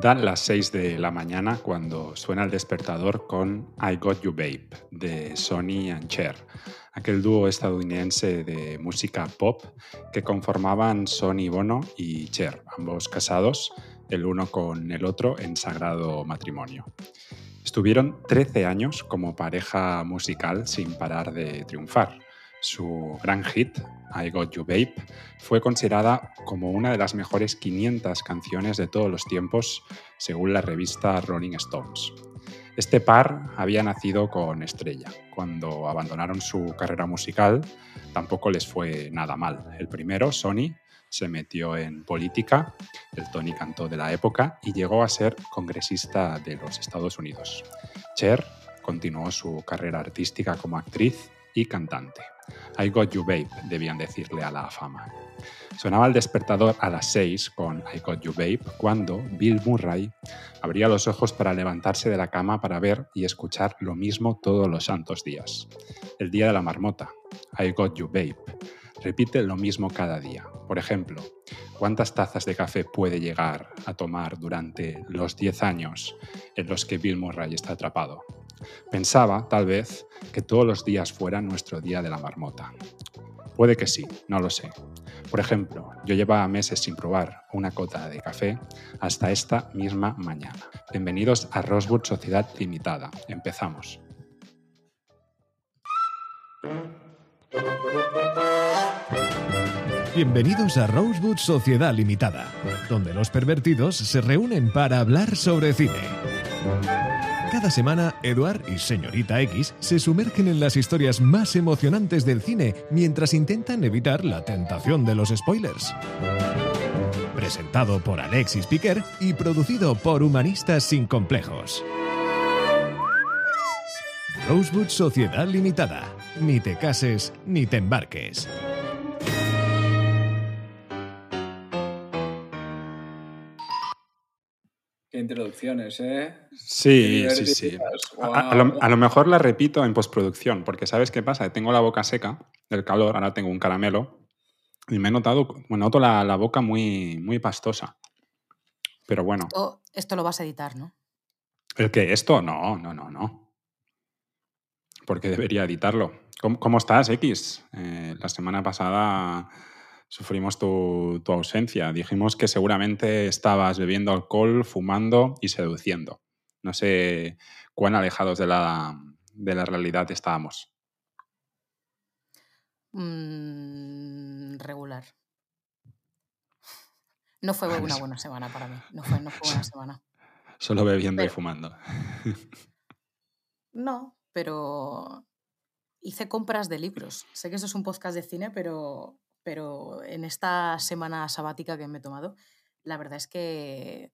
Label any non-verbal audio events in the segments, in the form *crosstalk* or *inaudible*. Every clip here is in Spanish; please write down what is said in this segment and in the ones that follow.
Dan las 6 de la mañana cuando suena el despertador con I Got You Babe de Sonny and Cher, aquel dúo estadounidense de música pop que conformaban Sonny Bono y Cher, ambos casados, el uno con el otro en sagrado matrimonio. Estuvieron 13 años como pareja musical sin parar de triunfar. Su gran hit, I Got You Babe, fue considerada como una de las mejores 500 canciones de todos los tiempos, según la revista Rolling Stones. Este par había nacido con estrella. Cuando abandonaron su carrera musical, tampoco les fue nada mal. El primero, Sony, se metió en política, el Tony cantó de la época y llegó a ser congresista de los Estados Unidos. Cher continuó su carrera artística como actriz y cantante. I Got You Babe, debían decirle a la fama. Sonaba el despertador a las 6 con I Got You Babe cuando Bill Murray abría los ojos para levantarse de la cama para ver y escuchar lo mismo todos los santos días. El día de la marmota, I Got You Babe. Repite lo mismo cada día. Por ejemplo, ¿cuántas tazas de café puede llegar a tomar durante los 10 años en los que Bill Murray está atrapado? Pensaba, tal vez, que todos los días fueran nuestro día de la marmota. Puede que sí, no lo sé. Por ejemplo, yo llevaba meses sin probar una cota de café hasta esta misma mañana. Bienvenidos a Rosewood Sociedad Limitada. Empezamos. Bienvenidos a Rosewood Sociedad Limitada, donde los pervertidos se reúnen para hablar sobre cine. Cada semana, Eduard y Señorita X se sumergen en las historias más emocionantes del cine mientras intentan evitar la tentación de los spoilers. Presentado por Alexis Piquer y producido por Humanistas Sin Complejos. Rosewood Sociedad Limitada. Ni te cases ni te embarques. Introducciones, ¿eh? Sí, sí, sí. divertidas. A, a lo, Guau. a lo mejor la repito en postproducción, porque ¿sabes qué pasa? Tengo la boca seca del calor, ahora tengo un caramelo y me he notado, me noto la, la boca muy, muy pastosa. Pero bueno, Esto, esto lo vas a editar, ¿no? ¿el qué? ¿Esto? No, no, no, no. Porque debería editarlo. ¿Cómo, cómo estás, X? Eh, la semana pasada sufrimos tu, tu ausencia. Dijimos que seguramente estabas bebiendo alcohol, fumando y seduciendo. No sé cuán alejados de la, de la realidad estábamos. Mm, regular. No fue una *laughs* buena semana para mí. No fue, no fue buena semana. Solo bebiendo y fumando. No, pero hice compras de libros. Sé que eso es un podcast de cine, pero, pero en esta semana sabática que me he tomado, la verdad es que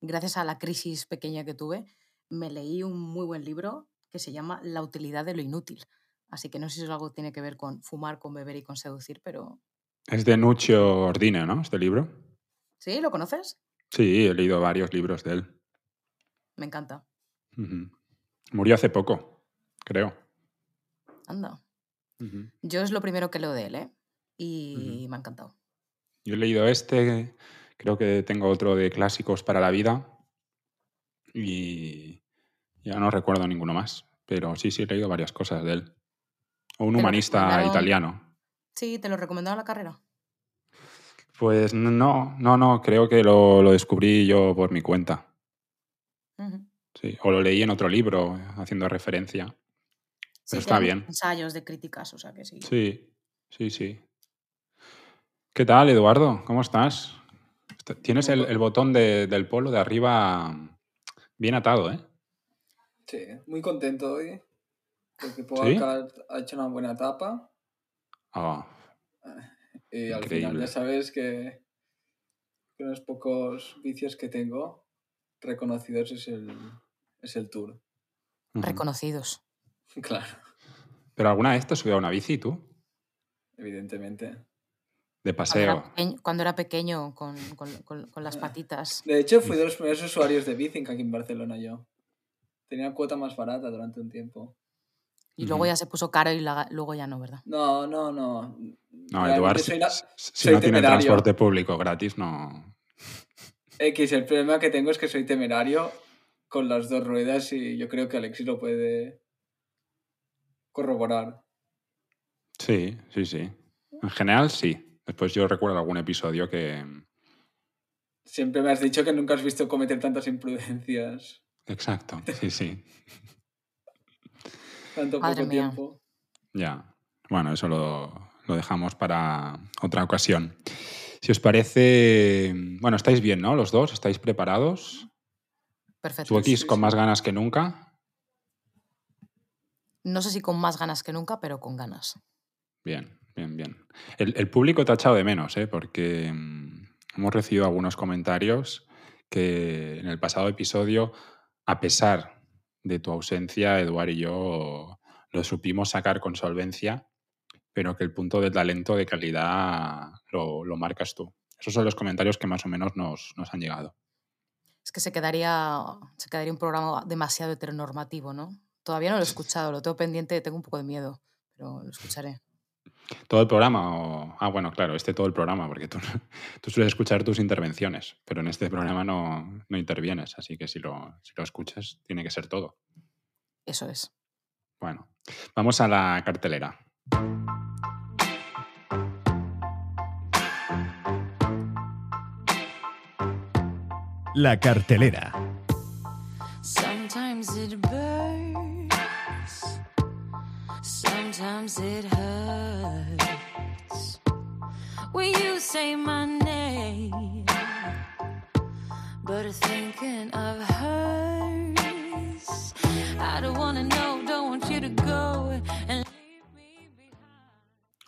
gracias a la crisis pequeña que tuve, me leí un muy buen libro que se llama La utilidad de lo inútil. Así que no sé si eso algo tiene que ver con fumar, con beber y con seducir, pero... Es de Nuccio Ordine, ¿no? Este libro. ¿Sí? ¿Lo conoces? Sí, he leído varios libros de él. Me encanta. Murió hace poco, creo. Anda. Yo es lo primero que leo de él, ¿eh? Y me ha encantado. Yo he leído este, creo que tengo otro de clásicos para la vida y ya no recuerdo ninguno más, pero sí, sí he leído varias cosas de él. O un ¿Te lo humanista italiano. Sí, ¿te lo recomendaron la carrera? Pues no, no, no, creo que lo, lo descubrí yo por mi cuenta. Sí, o lo leí en otro libro haciendo referencia. Sí, Pero está bien. Ensayos de críticas, o sea que sí. Sí, sí, sí. ¿Qué tal, Eduardo? ¿Cómo estás? Est- Tienes el, el botón de- del polo de arriba bien atado, ¿eh? Sí, muy contento hoy. Porque Pogba ¿Sí? ha hecho una buena etapa. Ah, Y al final ya sabes que, que unos pocos vicios que tengo reconocidos es el, es el tour. Reconocidos. *laughs* Claro, ¿Pero alguna vez te has subido a una bici tú? evidentemente. De Cuando paseo. era pequeño, cuando era pequeño con, con- con- con las patitas. De hecho, fui de los primeros usuarios de Bicing aquí en Barcelona yo. Tenía cuota más barata durante un tiempo. Y luego ya se puso caro y la- luego ya no, ¿verdad? No, no, no. No, Realmente Eduardo, soy si, una- si- si soy no tiene temerario. transporte público gratis, no. X, el problema que tengo es que soy temerario con las dos ruedas y yo creo que Alexis lo puede corroborar. Sí, sí, sí. En general, sí. Después yo recuerdo algún episodio que... Siempre me has dicho que nunca has visto cometer tantas imprudencias. Exacto, sí, sí. Tanto Madre poco mía. tiempo. Ya. Bueno, eso lo, lo dejamos para otra ocasión. Si os parece... Bueno, estáis bien, ¿no? Los dos, ¿estáis preparados? Perfecto. Tú sí, con sí. más ganas que nunca. No sé si con más ganas que nunca, pero con ganas. Bien, bien, bien. El, el público te ha echado de menos, ¿eh? porque mm, hemos recibido algunos comentarios que en el pasado episodio, a pesar de tu ausencia, Eduard y yo lo supimos sacar con solvencia, pero que el punto de talento de calidad lo, lo marcas tú. Esos son los comentarios que más o menos nos, nos han llegado. Es que se quedaría, se quedaría un programa demasiado heteronormativo, ¿no? Todavía no lo he escuchado, lo tengo pendiente, tengo un poco de miedo, pero lo escucharé. ¿Todo el programa? O... Ah, bueno, claro, este todo el programa, porque tú, *laughs* tú sueles escuchar tus intervenciones, pero en este programa no, no intervienes, así que si lo, si lo escuchas, tiene que ser todo. Eso es. Bueno, vamos a la cartelera. La cartelera. Sometimes it burns,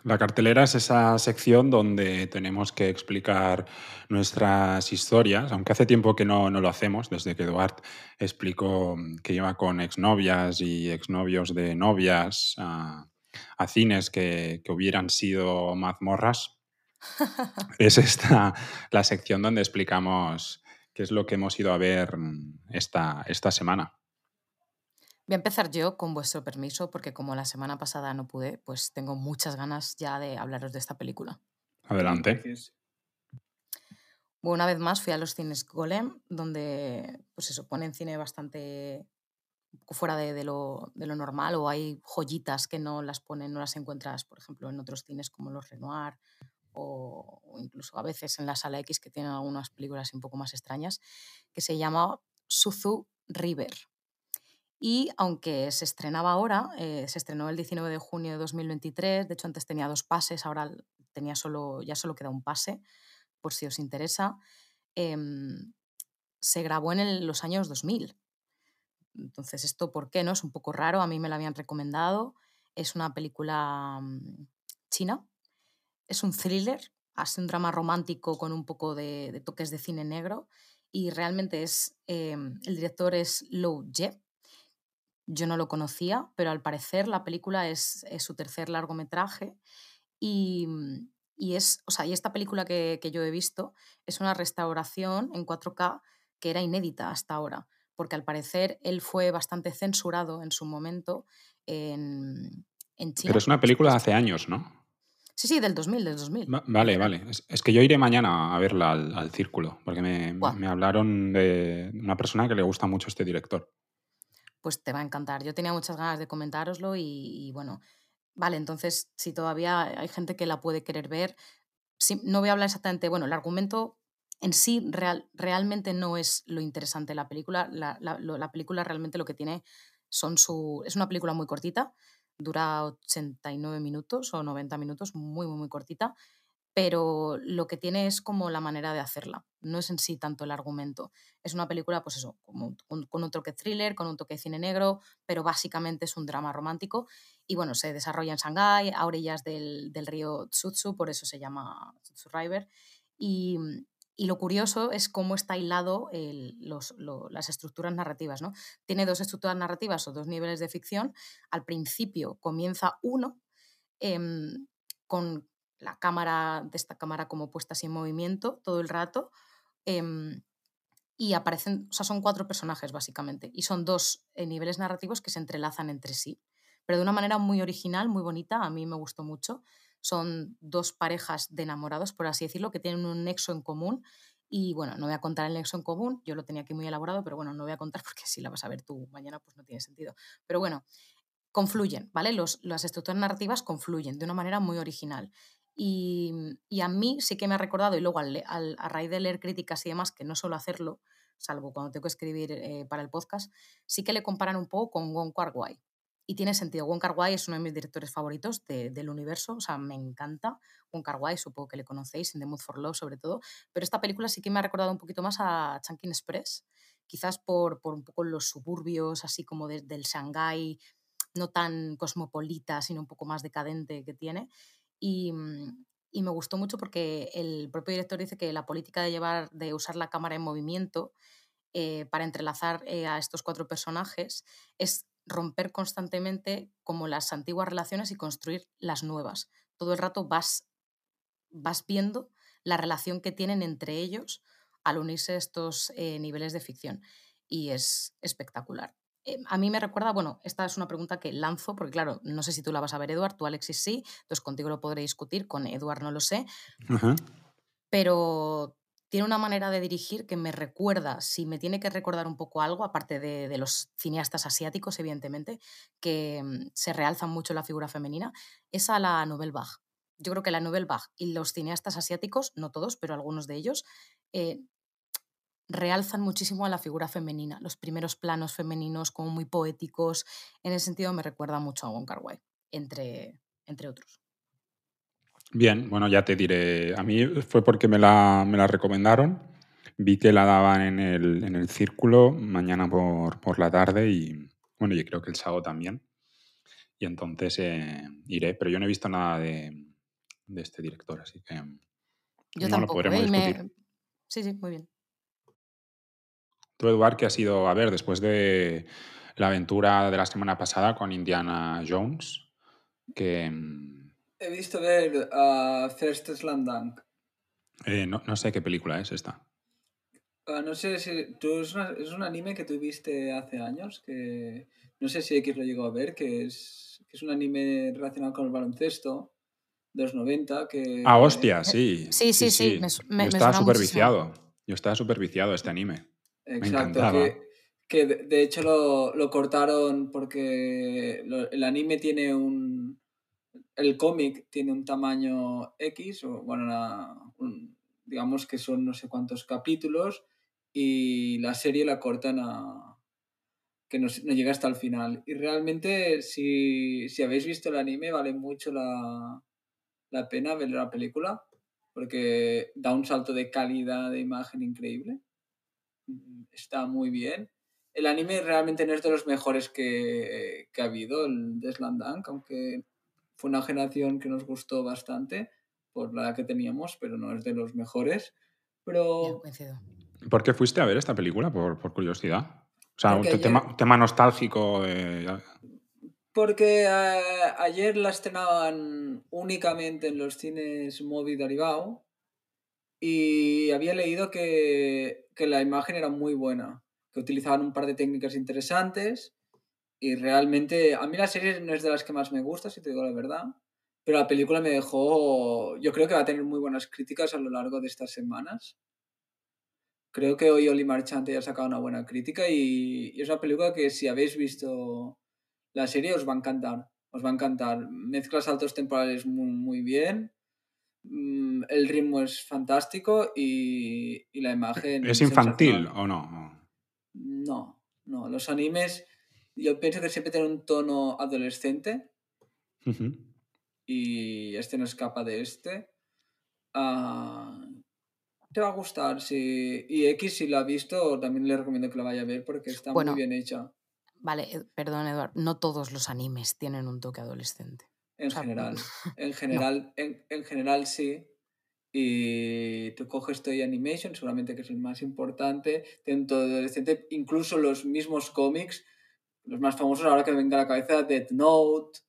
La cartelera es esa sección donde tenemos que explicar nuestras historias, aunque hace tiempo que no, no lo hacemos, desde que Eduard explicó que iba con exnovias y exnovios de novias a, a cines que, que hubieran sido mazmorras. *laughs* es esta la sección donde explicamos qué es lo que hemos ido a ver esta, esta semana. Voy a empezar yo con vuestro permiso, porque como la semana pasada no pude, pues tengo muchas ganas ya de hablaros de esta película. Adelante. Bueno, una vez más fui a los cines Golem, donde pues eso, ponen cine bastante fuera de, de lo, de lo normal, o hay joyitas que no las ponen, no las encuentras, por ejemplo, en otros cines como los Renoir, o, incluso a veces en la sala X, que tienen algunas películas un poco más extrañas, que se llama Suzu River. Y aunque se estrenaba ahora, eh, se estrenó el 19 de junio de 2023, de hecho antes tenía dos pases, ahora tenía solo, ya solo queda un pase, por si os interesa, em, se grabó en el- los años 2000. Entonces, ¿esto por qué no? Es un poco raro, a mí me la habían recomendado. Es una película mm, china, es un thriller, hace un drama romántico con un poco de, toques de cine negro y realmente es, em, el director es Lou Ye. Yo no lo conocía, pero al parecer la película es, es su tercer largometraje y, mm, y es, o sea, y esta película que, que yo he visto es una restauración en 4K que era inédita hasta ahora, porque al parecer él fue bastante censurado en su momento en, en China. Pero es una película de hace años, ¿no? Sí, sí, del 2000, del 2000. Va- Vale, vale. Es, es que yo iré mañana a verla al, al círculo, porque me, me hablaron de una persona que le gusta mucho este director. Pues te va a encantar. Yo tenía muchas ganas de comentároslo y, y bueno, vale, entonces si todavía hay gente que la puede querer ver, sí, no voy a hablar exactamente, bueno, el argumento en sí real, realmente no es lo interesante de la película. La, la- la película realmente lo que tiene son su... Es una película muy cortita, dura 89 minutos o 90 minutos, muy, muy, muy cortita, pero lo que tiene es como la manera de hacerla, no es en sí tanto el argumento. Es una película, pues eso, como, con, con un toque thriller, con un toque de cine negro, pero básicamente es un drama romántico. Y bueno, se desarrolla en Shanghái, a orillas del, del río Tsutsu, por eso se llama Tsutsu River. Y, y lo curioso es cómo está hilado el- los- lo- las estructuras narrativas. ¿no? Tiene dos estructuras narrativas o dos niveles de ficción. Al principio comienza uno em, con la cámara, de esta cámara como puesta en movimiento todo el rato. em, y aparecen, o sea, son cuatro personajes básicamente, y son dos eh, niveles narrativos que se entrelazan entre sí, pero de una manera muy original, muy bonita, a mí me gustó mucho. Son dos parejas de enamorados, por así decirlo, que tienen un nexo en común Y bueno, no voy a contar el nexo en común, yo lo tenía aquí muy elaborado, pero bueno, no voy a contar *laughs* porque si la vas a ver tú mañana, pues no tiene sentido. Pero bueno, confluyen, ¿vale? Los, las estructuras narrativas confluyen de una manera muy original. Y, y a mí sí que me ha recordado, y luego al al- a raíz de leer críticas y demás, que no suelo hacerlo, salvo cuando tengo que escribir eh, para el podcast, sí que le comparan un poco con Wong Kar. Y tiene sentido. Wong Kar Wai es uno de mis directores favoritos de- del universo, o sea, me encanta. Wong Kar Wai, supongo que le conocéis, en The Mood for Love sobre todo, pero esta película sí que me ha recordado un poquito más a Chunkin Express, quizás por, por un poco los suburbios, así como de- del Shanghái, no tan cosmopolita, sino un poco más decadente que tiene. Y, mm, y me gustó mucho porque el propio director dice que la política de llevar, de usar la cámara en movimiento eh, para entrelazar eh, a estos cuatro personajes es romper constantemente como las antiguas relaciones y construir las nuevas. Todo el rato vas, vas viendo la relación que tienen entre ellos al unirse estos eh, niveles de ficción. Y es espectacular. Eh, a mí me recuerda, bueno, esta es una pregunta que lanzo, porque claro, no sé si tú la vas a ver, Eduard, tú Alexis sí, entonces contigo lo podré discutir, con Eduard no lo sé, pero tiene una manera de dirigir que me recuerda, si me tiene que recordar un poco algo, aparte de, de los cineastas asiáticos, evidentemente, que mm, se realzan mucho la figura femenina, es a la Nouvelle Vague. Yo creo que la Nouvelle Vague y los cineastas asiáticos, no todos, pero algunos de ellos, eh, realzan muchísimo a la figura femenina. Los primeros planos femeninos como muy poéticos, en ese sentido me recuerda mucho a Wong Kar Wai, entre, entre otros. Bien, bueno, ya te diré. A mí fue porque me la, me la recomendaron. Vi que la daban en el, en el círculo mañana por, por la tarde y, bueno, yo creo que el sábado también. Y entonces eh, iré, pero yo no he visto nada de, de este director, así que Yo no lo tampoco, podremos ¿eh? Y me- discutir. Sí, sí, muy bien. Tú, Eduard, que has ido a ver después de la aventura de la semana pasada con Indiana Jones, que mm, He visto ver a First Slam Dunk. eh, no, no sé qué película es esta. Ah, no sé si. Tú, es, una- es un anime que tú viste hace años, que no sé si X lo llegó a ver, que es, que es un anime relacionado con el baloncesto de los 90. Que, Ah, hostia, *laughs* sí. Sí, sí, sí, me me- Yo me estaba suena súper muchísimo. viciado. Yo estaba súper viciado este anime. Exacto, encantaba. que, que de, de hecho lo, lo cortaron porque lo- el anime tiene un... El cómic tiene un tamaño X, o bueno, digamos que son no sé cuántos capítulos, y la serie la cortan a... que no, llega hasta el final. Y realmente, si, si habéis visto el anime, vale mucho la, la pena ver la película, porque da un salto de calidad de imagen increíble está muy bien. El anime realmente no es de los mejores que, que ha habido, el de aunque fue una generación que nos gustó bastante por la que teníamos, pero no es de los mejores. Pero. ¿Por qué fuiste a ver esta película? Por, por curiosidad. O sea, un Porque ayer- tema, tema nostálgico. eh, porque eh, ayer la estrenaban únicamente en los cines Movi de Aribao y había leído que, que la imagen era muy buena, que utilizaban un par de técnicas interesantes y realmente a mí la serie no es de las que más me gusta, si te digo la verdad, pero la película me dejó, yo creo que va a tener muy buenas críticas a lo largo de estas semanas. Creo que hoy Oli Marchante ya ha sacado una buena crítica y, y es una película que si habéis visto la serie os va a encantar. Os va a encantar. Mezcla saltos temporales muy, muy bien. Mm, El ritmo es fantástico y, y la imagen. ¿Es infantil sensacional. o no? No, no. Los animes, yo pienso que siempre tienen un tono adolescente y este no escapa de este. Ah, te va a gustar, sí. Y X, si lo ha visto, también le recomiendo que la vaya a ver porque está Bueno. muy bien hecha Vale, eh, perdón, Eduard, no todos los animes tienen un toque adolescente. en o sea, general. *laughs* En general, en, en general sí. Y tú coges Toy Animation, seguramente que es el más importante, tiene un todo adolescente, incluso los mismos cómics, los más famosos ahora que me venga a la cabeza, Death Note,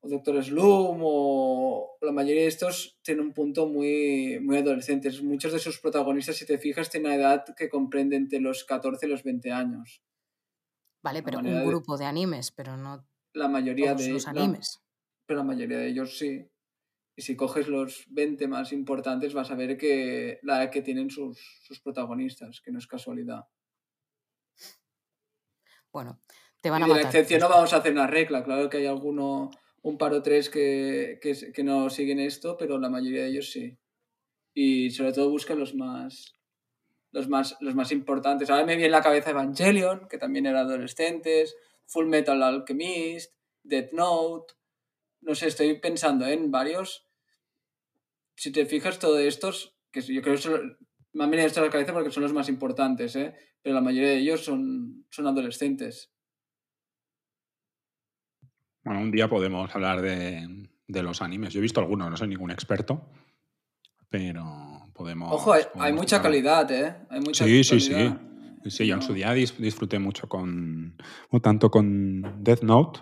o Doctor Slum, o la mayoría de estos tienen un punto muy, muy adolescente. Muchos de sus protagonistas, si te fijas, tienen una edad que comprende entre los 14 y los 20 años. Vale, La pero un de- grupo de animes, pero no La mayoría todos de los animes. pero la mayoría de ellos sí. Y si coges los 20 más importantes, vas a ver que la edad que tienen sus, sus protagonistas, que no es casualidad. Bueno, te van Y a de la excepción no vamos a hacer una regla. Claro que hay alguno, un par o tres que, que, que no siguen esto, pero la mayoría de ellos sí. Y sobre todo buscan los más, los más, los más importantes. Ahora me viene en la cabeza Evangelion, que también era adolescentes, Full Metal Alchemist, Death Note. No sé, estoy pensando en varios. Si te fijas, todos estos, que yo creo que son, me han venido esto a la cabeza porque son los más importantes, ¿eh? pero la mayoría de ellos son, son adolescentes. Bueno, un día podemos hablar de, de los animes. Yo he visto algunos, no soy ningún experto, pero podemos. Ojo, hay, mucha calidad, ¿eh? Hay mucha Sí, sí, sí. Sí, yo en su día dis- disfruté mucho con. tanto con Death Note,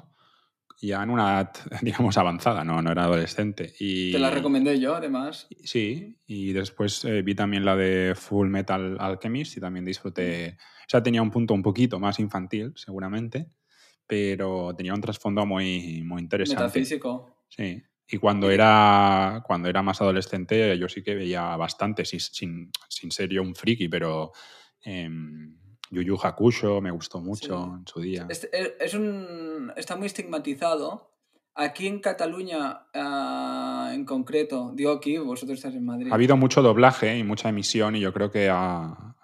ya en una edad, *laughs* digamos, avanzada, no, no era adolescente. Y, Te la recomendé yo, además. Sí, y después eh, vi también la de Full Metal Alchemist y también disfruté. O sea, tenía un punto un poquito más infantil, seguramente, pero tenía un trasfondo muy, muy interesante. Metafísico. Sí. Y cuando era, cuando era más adolescente, yo sí que veía bastante, sin, sin, sin ser yo un friki, pero em, Yu Yu Hakusho me gustó mucho Sí. en su día. Este- es, es un, está muy estigmatizado. Aquí en Cataluña, ah, en concreto, digo aquí, vosotros estáis en Madrid, Ha habido mucho doblaje y mucha emisión y yo creo que ha,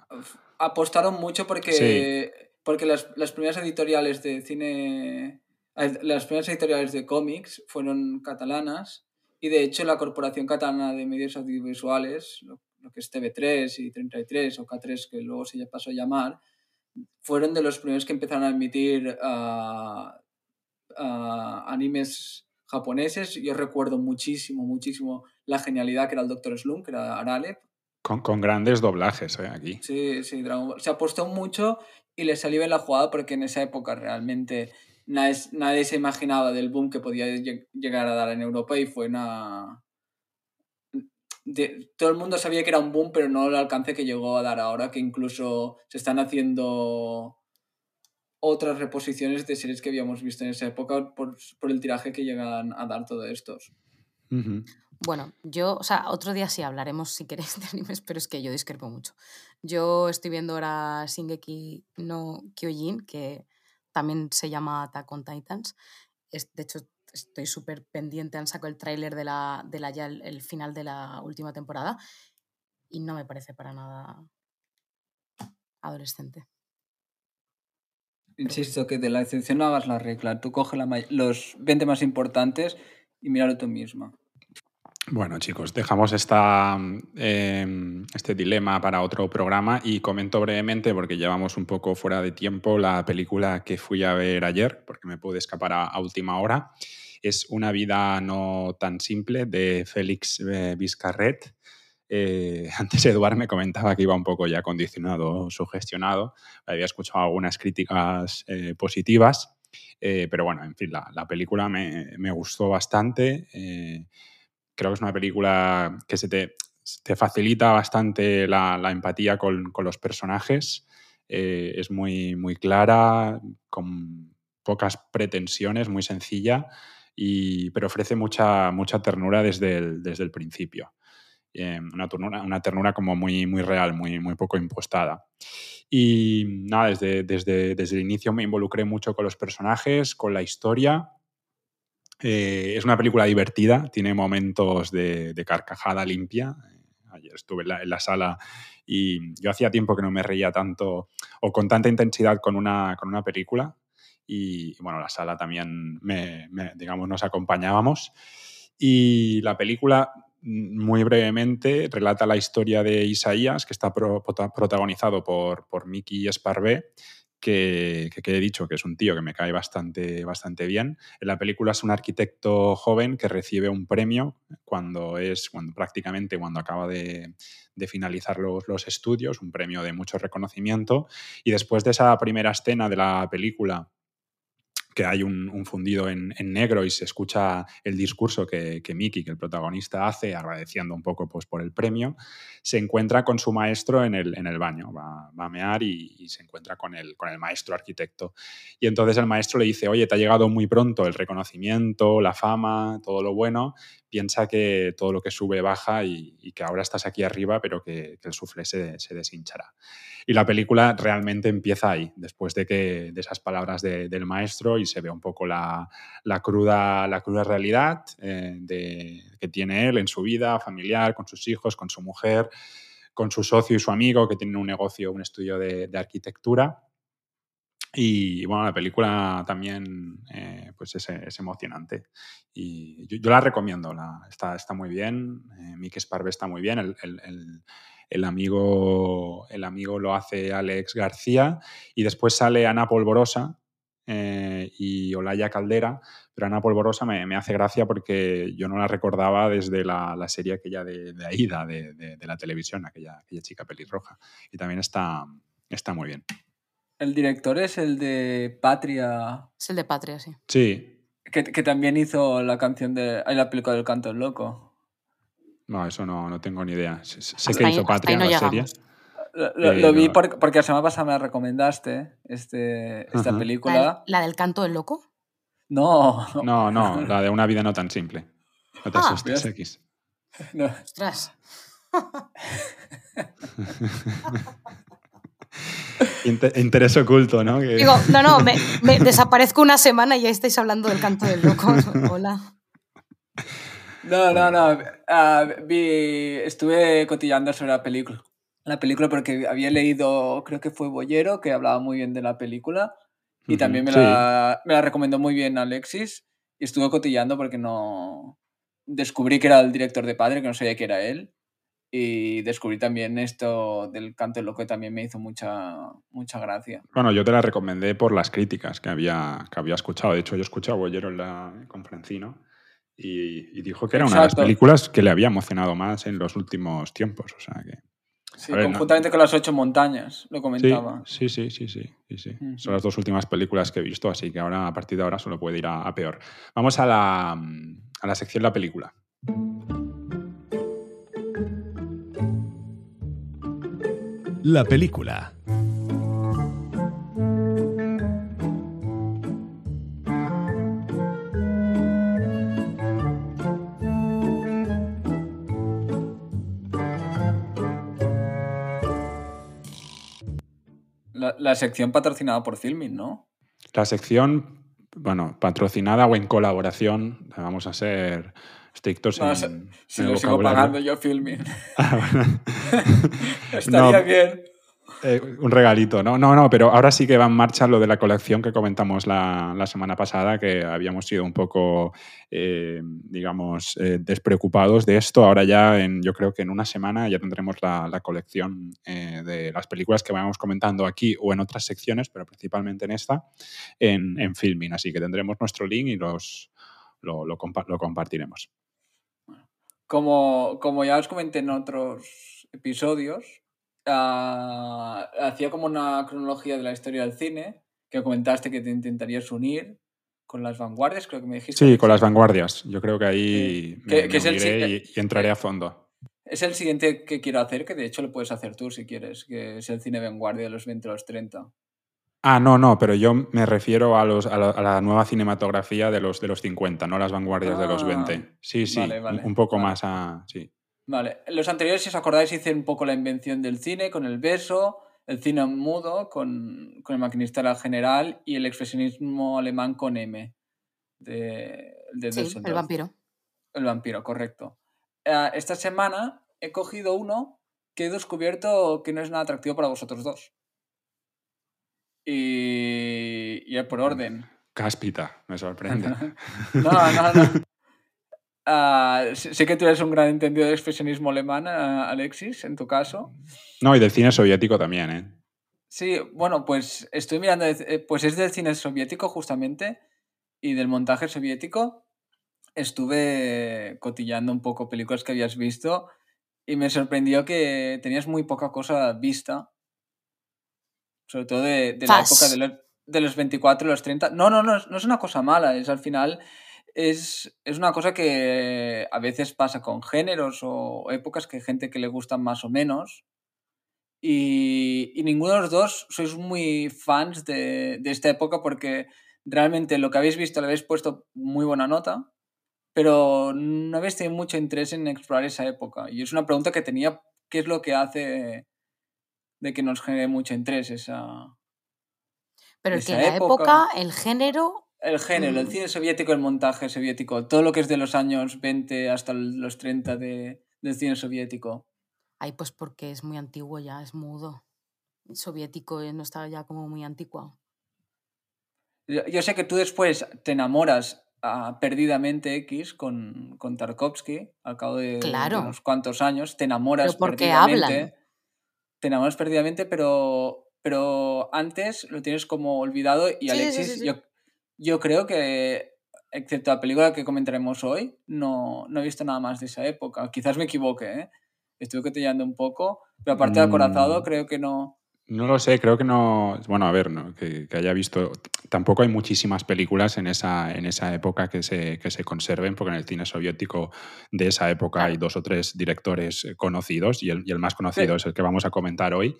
apostaron mucho porque, porque las, las primeras editoriales de cine, eh, las primeras editoriales de cómics fueron catalanas y de hecho la Corporación Catalana de Medios Audiovisuales, lo, lo que es TV3 y 33 o K3 que luego se ya pasó a llamar, fueron de los primeros que empezaron a emitir ah, ah, animes japoneses. Yo recuerdo muchísimo, muchísimo la genialidad que era el Doctor Slump, que era Arale, con, con grandes doblajes eh, aquí. Sí, sí, Dragon Ball. Se apostó mucho y le salió bien la jugada porque en esa época realmente nadie, nadie se imaginaba del boom que podía lleg- llegar a dar en Europa y fue una... de- todo el mundo sabía que era un boom, pero no el alcance que llegó a dar ahora, que incluso se están haciendo otras reposiciones de series que habíamos visto en esa época por, por el tiraje que llegan a dar todos estos. Bueno, yo, o sea, otro día sí hablaremos si queréis *laughs* de animes, pero es que yo discrepo mucho. Yo estoy viendo ahora Shingeki no Kyojin, que también se llama Attack on Titans. Es, de hecho, estoy súper pendiente, han sacado el tráiler de la, de la ya el, el final de la última temporada y no me parece para nada adolescente. Insisto que de la excepción no hagas la regla. Tú coge la los 20 más importantes y míralo tú misma. Bueno, chicos, dejamos esta, eh, este dilema para otro programa y comento brevemente, porque llevamos un poco fuera de tiempo, la película que fui a ver ayer, porque me pude escapar a, a última hora. Es Una vida no tan simple de Félix eh, Vizcarret. Eh, *laughs* antes Eduard me comentaba que iba un poco ya condicionado, sugestionado. Había escuchado algunas críticas eh, positivas, eh, pero bueno, en fin, la, la película me, me gustó bastante. eh, creo que es una película que se te, te facilita bastante la, la empatía con, con, los personajes. Eh, es muy, muy clara, con pocas pretensiones, muy sencilla, y, pero ofrece mucha, mucha ternura desde el, desde el principio. Eh, una, ternura, una ternura como muy, muy real, muy, muy poco impostada. Y nada, desde, desde, desde el inicio me involucré mucho con los personajes, con la historia. Eh, es una película divertida, tiene momentos de, de carcajada limpia. Ayer estuve en la, en la, sala y yo hacía tiempo que no me reía tanto o con tanta intensidad con una, con una película. Y bueno, la sala también, me, me, digamos, nos acompañábamos. Y la película, muy brevemente, relata la historia de Isaías, que está pro, protagonizado por, por Mickey Esparvé, que, que, que, he dicho que es un tío que me cae bastante, bastante bien. En la película es un arquitecto joven que recibe un premio cuando es cuando, prácticamente cuando acaba de, de finalizar los, los, estudios, un premio de mucho reconocimiento. Y después de esa primera escena de la película, que hay un, un fundido en, en, negro y se escucha el discurso que, que Mickey, que el protagonista, hace, agradeciendo un poco pues, por el premio, se encuentra con su maestro en el, en el baño, va, va a mear y, y, se encuentra con el, con el maestro arquitecto. Y entonces el maestro le dice, oye, te ha llegado muy pronto el reconocimiento, la fama, todo lo bueno, piensa que todo lo que sube baja y, que ahora estás aquí arriba, pero que, el suflé se, se, deshinchará. Y la película realmente empieza ahí, después de, que, de esas palabras de, del maestro y se ve un poco la, cruda, la cruda realidad eh, que tiene él en su vida familiar, con sus hijos, con su mujer, con su socio y su amigo que tienen un negocio, un estudio de arquitectura. Y bueno, la película también eh, pues es, es, emocionante. Y yo, la recomiendo, la, está, está, muy bien. Eh, Mick Sparve está muy bien. El, el, amigo, el amigo lo hace Alex García. Y después sale Ana Polvorosa eh, y Olaya Caldera. Pero Ana Polvorosa me, me, hace gracia porque yo no la recordaba desde la, la serie aquella de, de Aida, de, de, de, la televisión, aquella, aquella chica pelirroja. Y también está, está muy bien. El director es el de Patria. Es el de Patria, sí. Sí. Que, que también hizo la canción de. la película del canto del loco. No, eso no, no tengo ni idea. Sé que hizo Patria no la llegamos. serie. Lo, lo, lo vi por, porque la semana pasada me la recomendaste, este, esta Ajá. película. ¿La, del, ¿La del canto del loco? No. No, no, *laughs* la de una vida no tan simple. No te Ah. asustes, X. No. Ostras. *laughs* *laughs* Inter interés oculto, ¿no? Que... Digo, no, no, me, me, desaparezco una semana y ya estáis hablando del canto del loco. Hola. No, no, no. Uh, vi, estuve cotillando sobre la película. La película porque había leído, creo que fue Boyero, que hablaba muy bien de la película. Y uh -huh. también me, sí. la, me la recomendó muy bien Alexis. Y estuve cotillando porque no. Descubrí que era el director de Padre, que no sabía que era él y descubrí también esto del canto loco que también me hizo mucha, mucha gracia. Bueno, yo te la recomendé por las críticas que había, que había escuchado. De hecho, yo escuché a Bollero en la, con Francino y, y dijo que era Exacto. una de las películas que le había emocionado más en los últimos tiempos. O sea que... Sí, ver, conjuntamente no. con las ocho montañas, lo comentaba. Sí, sí, sí, sí, sí, sí. Uh -huh. Son las dos últimas películas que he visto, así que ahora, a partir de ahora, solo puede ir a, a peor. Vamos a la, a la sección La película. La película. La, la, sección patrocinada por Filming, ¿no? La sección, bueno, patrocinada o en colaboración, vamos a ser estrictos no, en, si, en si lo sigo pagando yo Filming. *laughs* Ah, bueno. *laughs* Estaría no, bien. Eh, un regalito, ¿no? No, no, pero ahora sí que va en marcha lo de la colección que comentamos la, la semana pasada, que habíamos sido un poco, eh, digamos, eh, despreocupados de esto. Ahora ya, en, yo creo que en una semana ya tendremos la, la colección de las películas que vayamos comentando aquí o en otras secciones, pero principalmente en esta, en, en Filming. Así que tendremos nuestro link y los, lo, lo, compa lo compartiremos. Como, como ya os comenté en otros episodios, uh, hacía como una cronología de la historia del cine, que comentaste que te intentarías unir con las vanguardias, creo que me dijiste. Sí, con las vanguardias. Yo creo que ahí eh, me, que, que me es el, y, y, entraré a fondo. Es el siguiente que quiero hacer, que de hecho lo puedes hacer tú si quieres, que es el cine vanguardia de los 20 a los 30. Ah, no, no, pero yo me refiero a, los, a, la, a la nueva cinematografía de los, de los 50, no las vanguardias ah, de los 20. Sí, sí, vale, vale, un poco vale. más a... Sí. Vale, los anteriores, si os acordáis, hice un poco la invención del cine con el beso, el cine mudo con, con el maquinista general y el expresionismo alemán con M. De, de sí, el vampiro. El vampiro, correcto. Uh, esta semana he cogido uno que he descubierto que no es nada atractivo para vosotros dos. Y, y por orden. Cáspita, me sorprende. *laughs* no, no, no. Uh, sé que tú eres un gran entendido del expresionismo alemán, uh, Alexis, en tu caso. No, y del cine soviético también, ¿eh? Sí, bueno, pues estoy mirando, eh, pues es del cine soviético justamente y del montaje soviético. Estuve cotillando un poco películas que habías visto y me sorprendió que tenías muy poca cosa vista sobre todo de, de la época de los, de los 24 y los 30. No, no, no, no es una cosa mala, es al final es, es una cosa que a veces pasa con géneros o épocas que hay gente que le gustan más o menos. Y, y ninguno de los dos sois muy fans de, de, esta época porque realmente lo que habéis visto le habéis puesto muy buena nota pero no habéis tenido mucho interés en explorar esa época. Y es una pregunta que tenía, ¿qué es lo que hace de que nos genere mucho interés esa... Pero el que esa la época- el género, El género, el Mm. cine soviético, el montaje soviético, todo lo que es de los años 20 hasta los 30 de, del cine soviético. ay, pues porque es muy antiguo ya, es mudo. El soviético eh, no está ya como muy anticuado. Yo, yo sé que tú después te enamoras ah, perdidamente X con, con Tarkovsky al cabo de, unos cuantos años, te enamoras Pero porque perdidamente. hablan. Te enamoras perdidamente, pero, pero antes lo tienes como olvidado y Sí, Alexis, sí, sí. Yo, yo creo que, excepto la película que comentaremos hoy, no, no he visto nada más de esa época. Quizás me equivoque, ¿eh? Estuve cotillando un poco, pero aparte de acorazado, Mm. creo que no. No lo sé, creo que no. Bueno, a ver, no, que, que haya visto. Tampoco hay muchísimas películas en esa, en esa época que se, que se conserven, porque en el cine soviético de esa época hay dos o tres directores conocidos y el, y el más conocido Sí. es el que vamos a comentar hoy.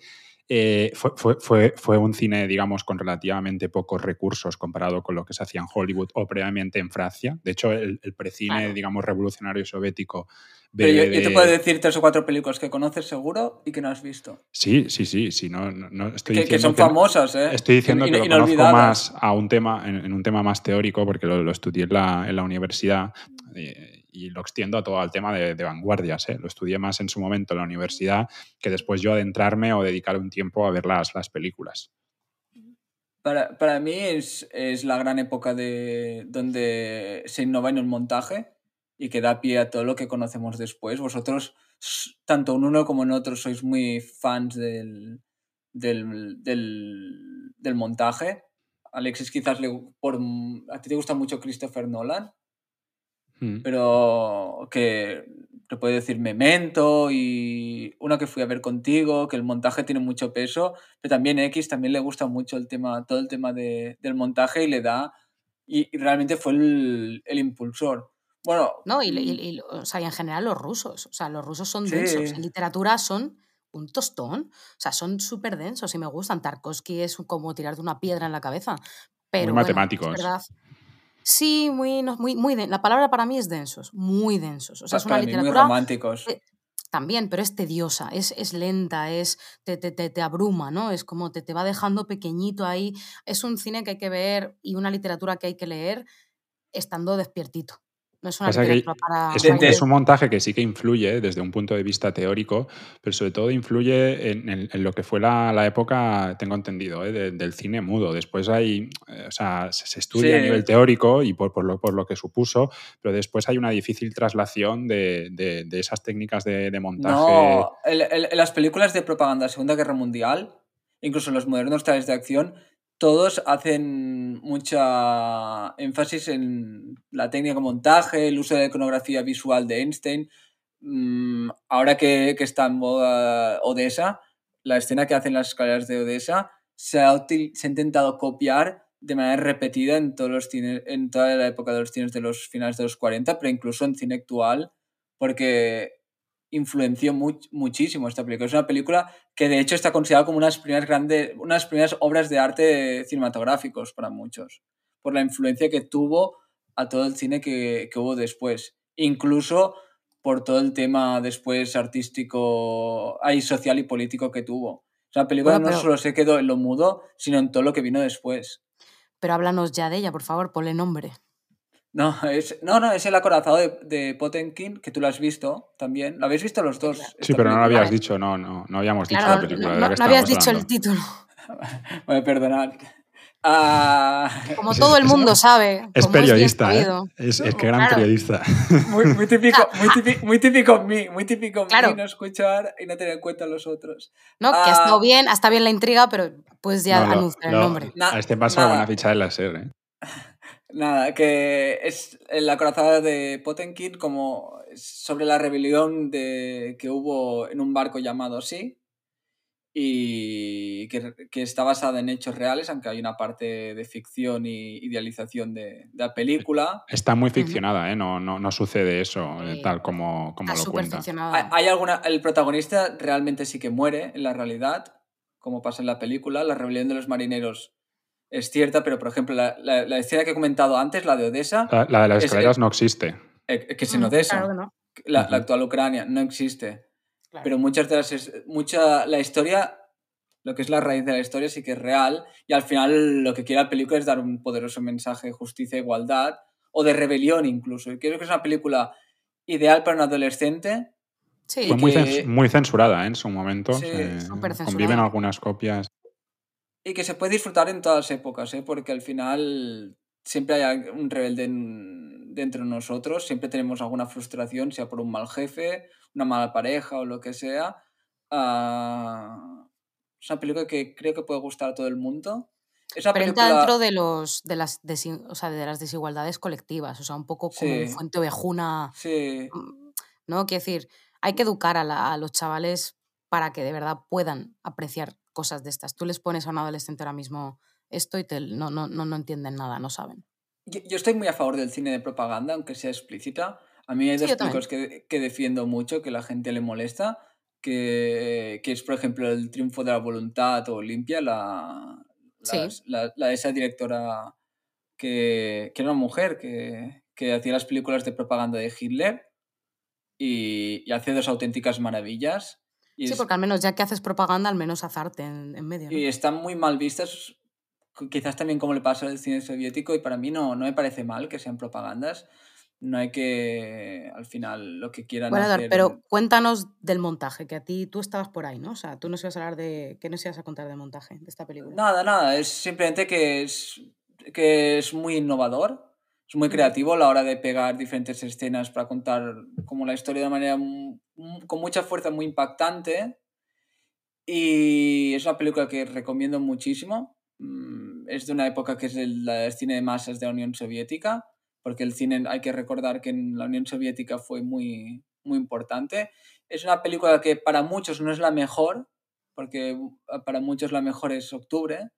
Eh, fue, fue, fue, fue un cine, digamos, con relativamente pocos recursos comparado con lo que se hacía en Hollywood o previamente en Francia. De hecho, el, el precine, Claro. digamos, revolucionario soviético. Pero yo, te puedo decir tres o cuatro películas que conoces seguro y que no has visto. Sí, sí, sí, sí, no, no, estoy Que, que diciendo son que famosas, ¿eh? Estoy diciendo In- que lo conozco más a un tema, en, en un tema más teórico, porque lo, lo estudié en la, en la universidad eh, y lo extiendo a todo al tema de, vanguardias. ¿eh? Lo estudié más en su momento en la universidad que después yo adentrarme o dedicar un tiempo a ver las, las películas. Para, para mí es, es la gran época de donde se innova en el montaje y que da pie a todo lo que conocemos después. Vosotros, tanto en uno como en otro, sois muy fans del, del, del, del montaje. Alexis quizás le, a ti te gusta mucho Christopher Nolan, Mm. pero que te puede decir Memento y una que fui a ver contigo, que el montaje tiene mucho peso, pero también X también le gusta mucho el tema, todo el tema de- del montaje y le da, y, y realmente fue el, el impulsor. Bueno, ¿no? Y, y- mm, y- o sea, y en general los rusos. O sea, los rusos son Sí. densos. En literatura son un tostón. O sea, son súper densos y me gustan. Tarkovsky es como tirarte una piedra en la cabeza. Pero bueno, es matemáticos. verdad. Sí, muy, no, muy, muy La palabra para mí es densos, muy densos. O sea, es una mí muy literatura románticos. eh, también, pero es tediosa, es, es lenta, es, te, te, te, te abruma, ¿no? Es como te, te va dejando pequeñito ahí. Es un cine que hay que ver y una literatura que hay que leer estando despiertito. No es una Pasa que literatura para... Es De- un, de- es un montaje que sí que influye desde un punto de vista teórico, pero sobre todo influye en, en- en lo que fue la, la época, tengo entendido, ¿eh? de- del cine mudo. Después hay, eh, o sea, se, se estudia a nivel teórico y por, por lo, por lo que supuso, pero después hay una difícil traslación de, de- de esas técnicas de, de montaje. No, en, las películas de propaganda de la Segunda Guerra Mundial, incluso en los modernos tales de acción, todos hacen mucha énfasis en la técnica de montaje, el uso de la iconografía visual de Einstein. Mm, ahora que, que está en moda Odessa, la escena que hacen las escaleras de Odessa se ha, intentado copiar de manera repetida en, todos los cines, en toda la época de los cines de los finales de los 40, pero incluso en cine actual, porque influenció much- muchísimo esta película. Es una película que de hecho está considerada como unas primeras grandes, unas primeras obras de arte cinematográficos para muchos, por la influencia que tuvo a todo el cine que, que hubo después. Incluso por todo el tema después artístico, ahí social y político que tuvo. Es una película Bueno, no pero- solo se quedó en lo mudo, sino en todo lo que vino después. Pero háblanos ya de ella, por favor, ponle nombre. No, es, no, no, es el acorazado de, de Potenkin, que tú lo has visto también. ¿Lo habéis visto los dos? Sí, pero no lo habías dicho, no, no, no habíamos dicho Claro, la película. no, de la no- que no habías dicho el hablando. título. *laughs* Bueno, perdonad. Ah, Como Es- todo el es- mundo sabe. Es como bien periodista, ¿eh? Es, es que gran Claro. periodista. muy, muy típico, *laughs* muy típico, muy típico en mí, muy típico en Claro. mí no escuchar y no tener en cuenta a los otros. No, que ha Ah. estado bien, ha estado bien la intriga, pero pues ya No, lo- anunciar lo- el nombre. A este paso nada. van a fichar en la SER, ¿eh? Nada, que es el acorazado de Potenkin como sobre la rebelión de, que hubo en un barco llamado Sea y que, que está basada en hechos reales, aunque hay una parte de ficción y idealización de, de la película. Está muy ficcionada, ¿eh? No, no, no sucede eso eh, Sí. tal como, como Está lo cuenta. Hay, hay alguna, el protagonista realmente sí que muere en la realidad, como pasa en la película. La rebelión de los marineros es cierta, pero por ejemplo, la, la- la escena que he comentado antes, la de Odessa, La, la de las Es- escaleras no existe. Eh, que Mm, eso. Claro que no. La, actual Ucrania no existe. claro. Pero muchas de las. es- Mucha, la historia, lo que es la raíz de la historia, sí que es real. Y al final lo que quiere la película es dar un poderoso mensaje de justicia e igualdad. O de rebelión incluso. Y creo que es una película ideal para un adolescente. sí, Fue muy, que- cens- muy censurada ¿eh? en su momento. Sí, se conviven algunas copias. Y que se puede disfrutar en todas épocas, ¿eh? porque al final siempre hay un rebelde en- dentro de nosotros, siempre tenemos alguna frustración, sea por un mal jefe, una mala pareja o lo que sea. Ah, es una película que creo que puede gustar a todo el mundo. Es una Pero entra película... dentro de, los, de, las o sea, de las desigualdades colectivas, o sea, un poco como Sí. fuente ovejuna, Sí, mm, ¿no? Quiero decir, hay que educar a, la- a los chavales para que de verdad puedan apreciar cosas de estas. Tú les pones a un adolescente ahora mismo esto y te, no, no, no, no entienden nada, no saben. Yo, yo estoy muy a favor del cine de propaganda, aunque sea explícita. A mí hay Sí, dos películas que, que defiendo mucho, que la gente le molesta, que, que es, por ejemplo, El triunfo de la voluntad o Olimpia, la, Sí. las- la, la esa directora que, que era una mujer que, que hacía las películas de propaganda de Hitler y, y hace dos auténticas maravillas. Y, Sí, es- porque al menos ya que haces propaganda, al menos haz arte en, en medio. ¿no? y están muy mal vistas, quizás también como le pasa al cine soviético, y para mí no, no me parece mal que sean propagandas. No hay que, al final, lo que quieran Bueno, hacer... pero cuéntanos del montaje, que a ti tú estabas por ahí, ¿no? O sea, tú nos ibas a hablar de. ¿Qué nos ibas a contar del montaje de esta película? Nada, nada, es simplemente que es, que es muy innovador, es muy creativo a la hora de pegar diferentes escenas para contar como la historia de manera con mucha fuerza, muy impactante. Y es una película que recomiendo muchísimo. Mm, Es de una época que es el, del cine de masas de la Unión Soviética, porque el cine hay que recordar que en la Unión Soviética fue muy, muy importante. Es una película que para muchos no es la mejor, porque para muchos la mejor es octubre,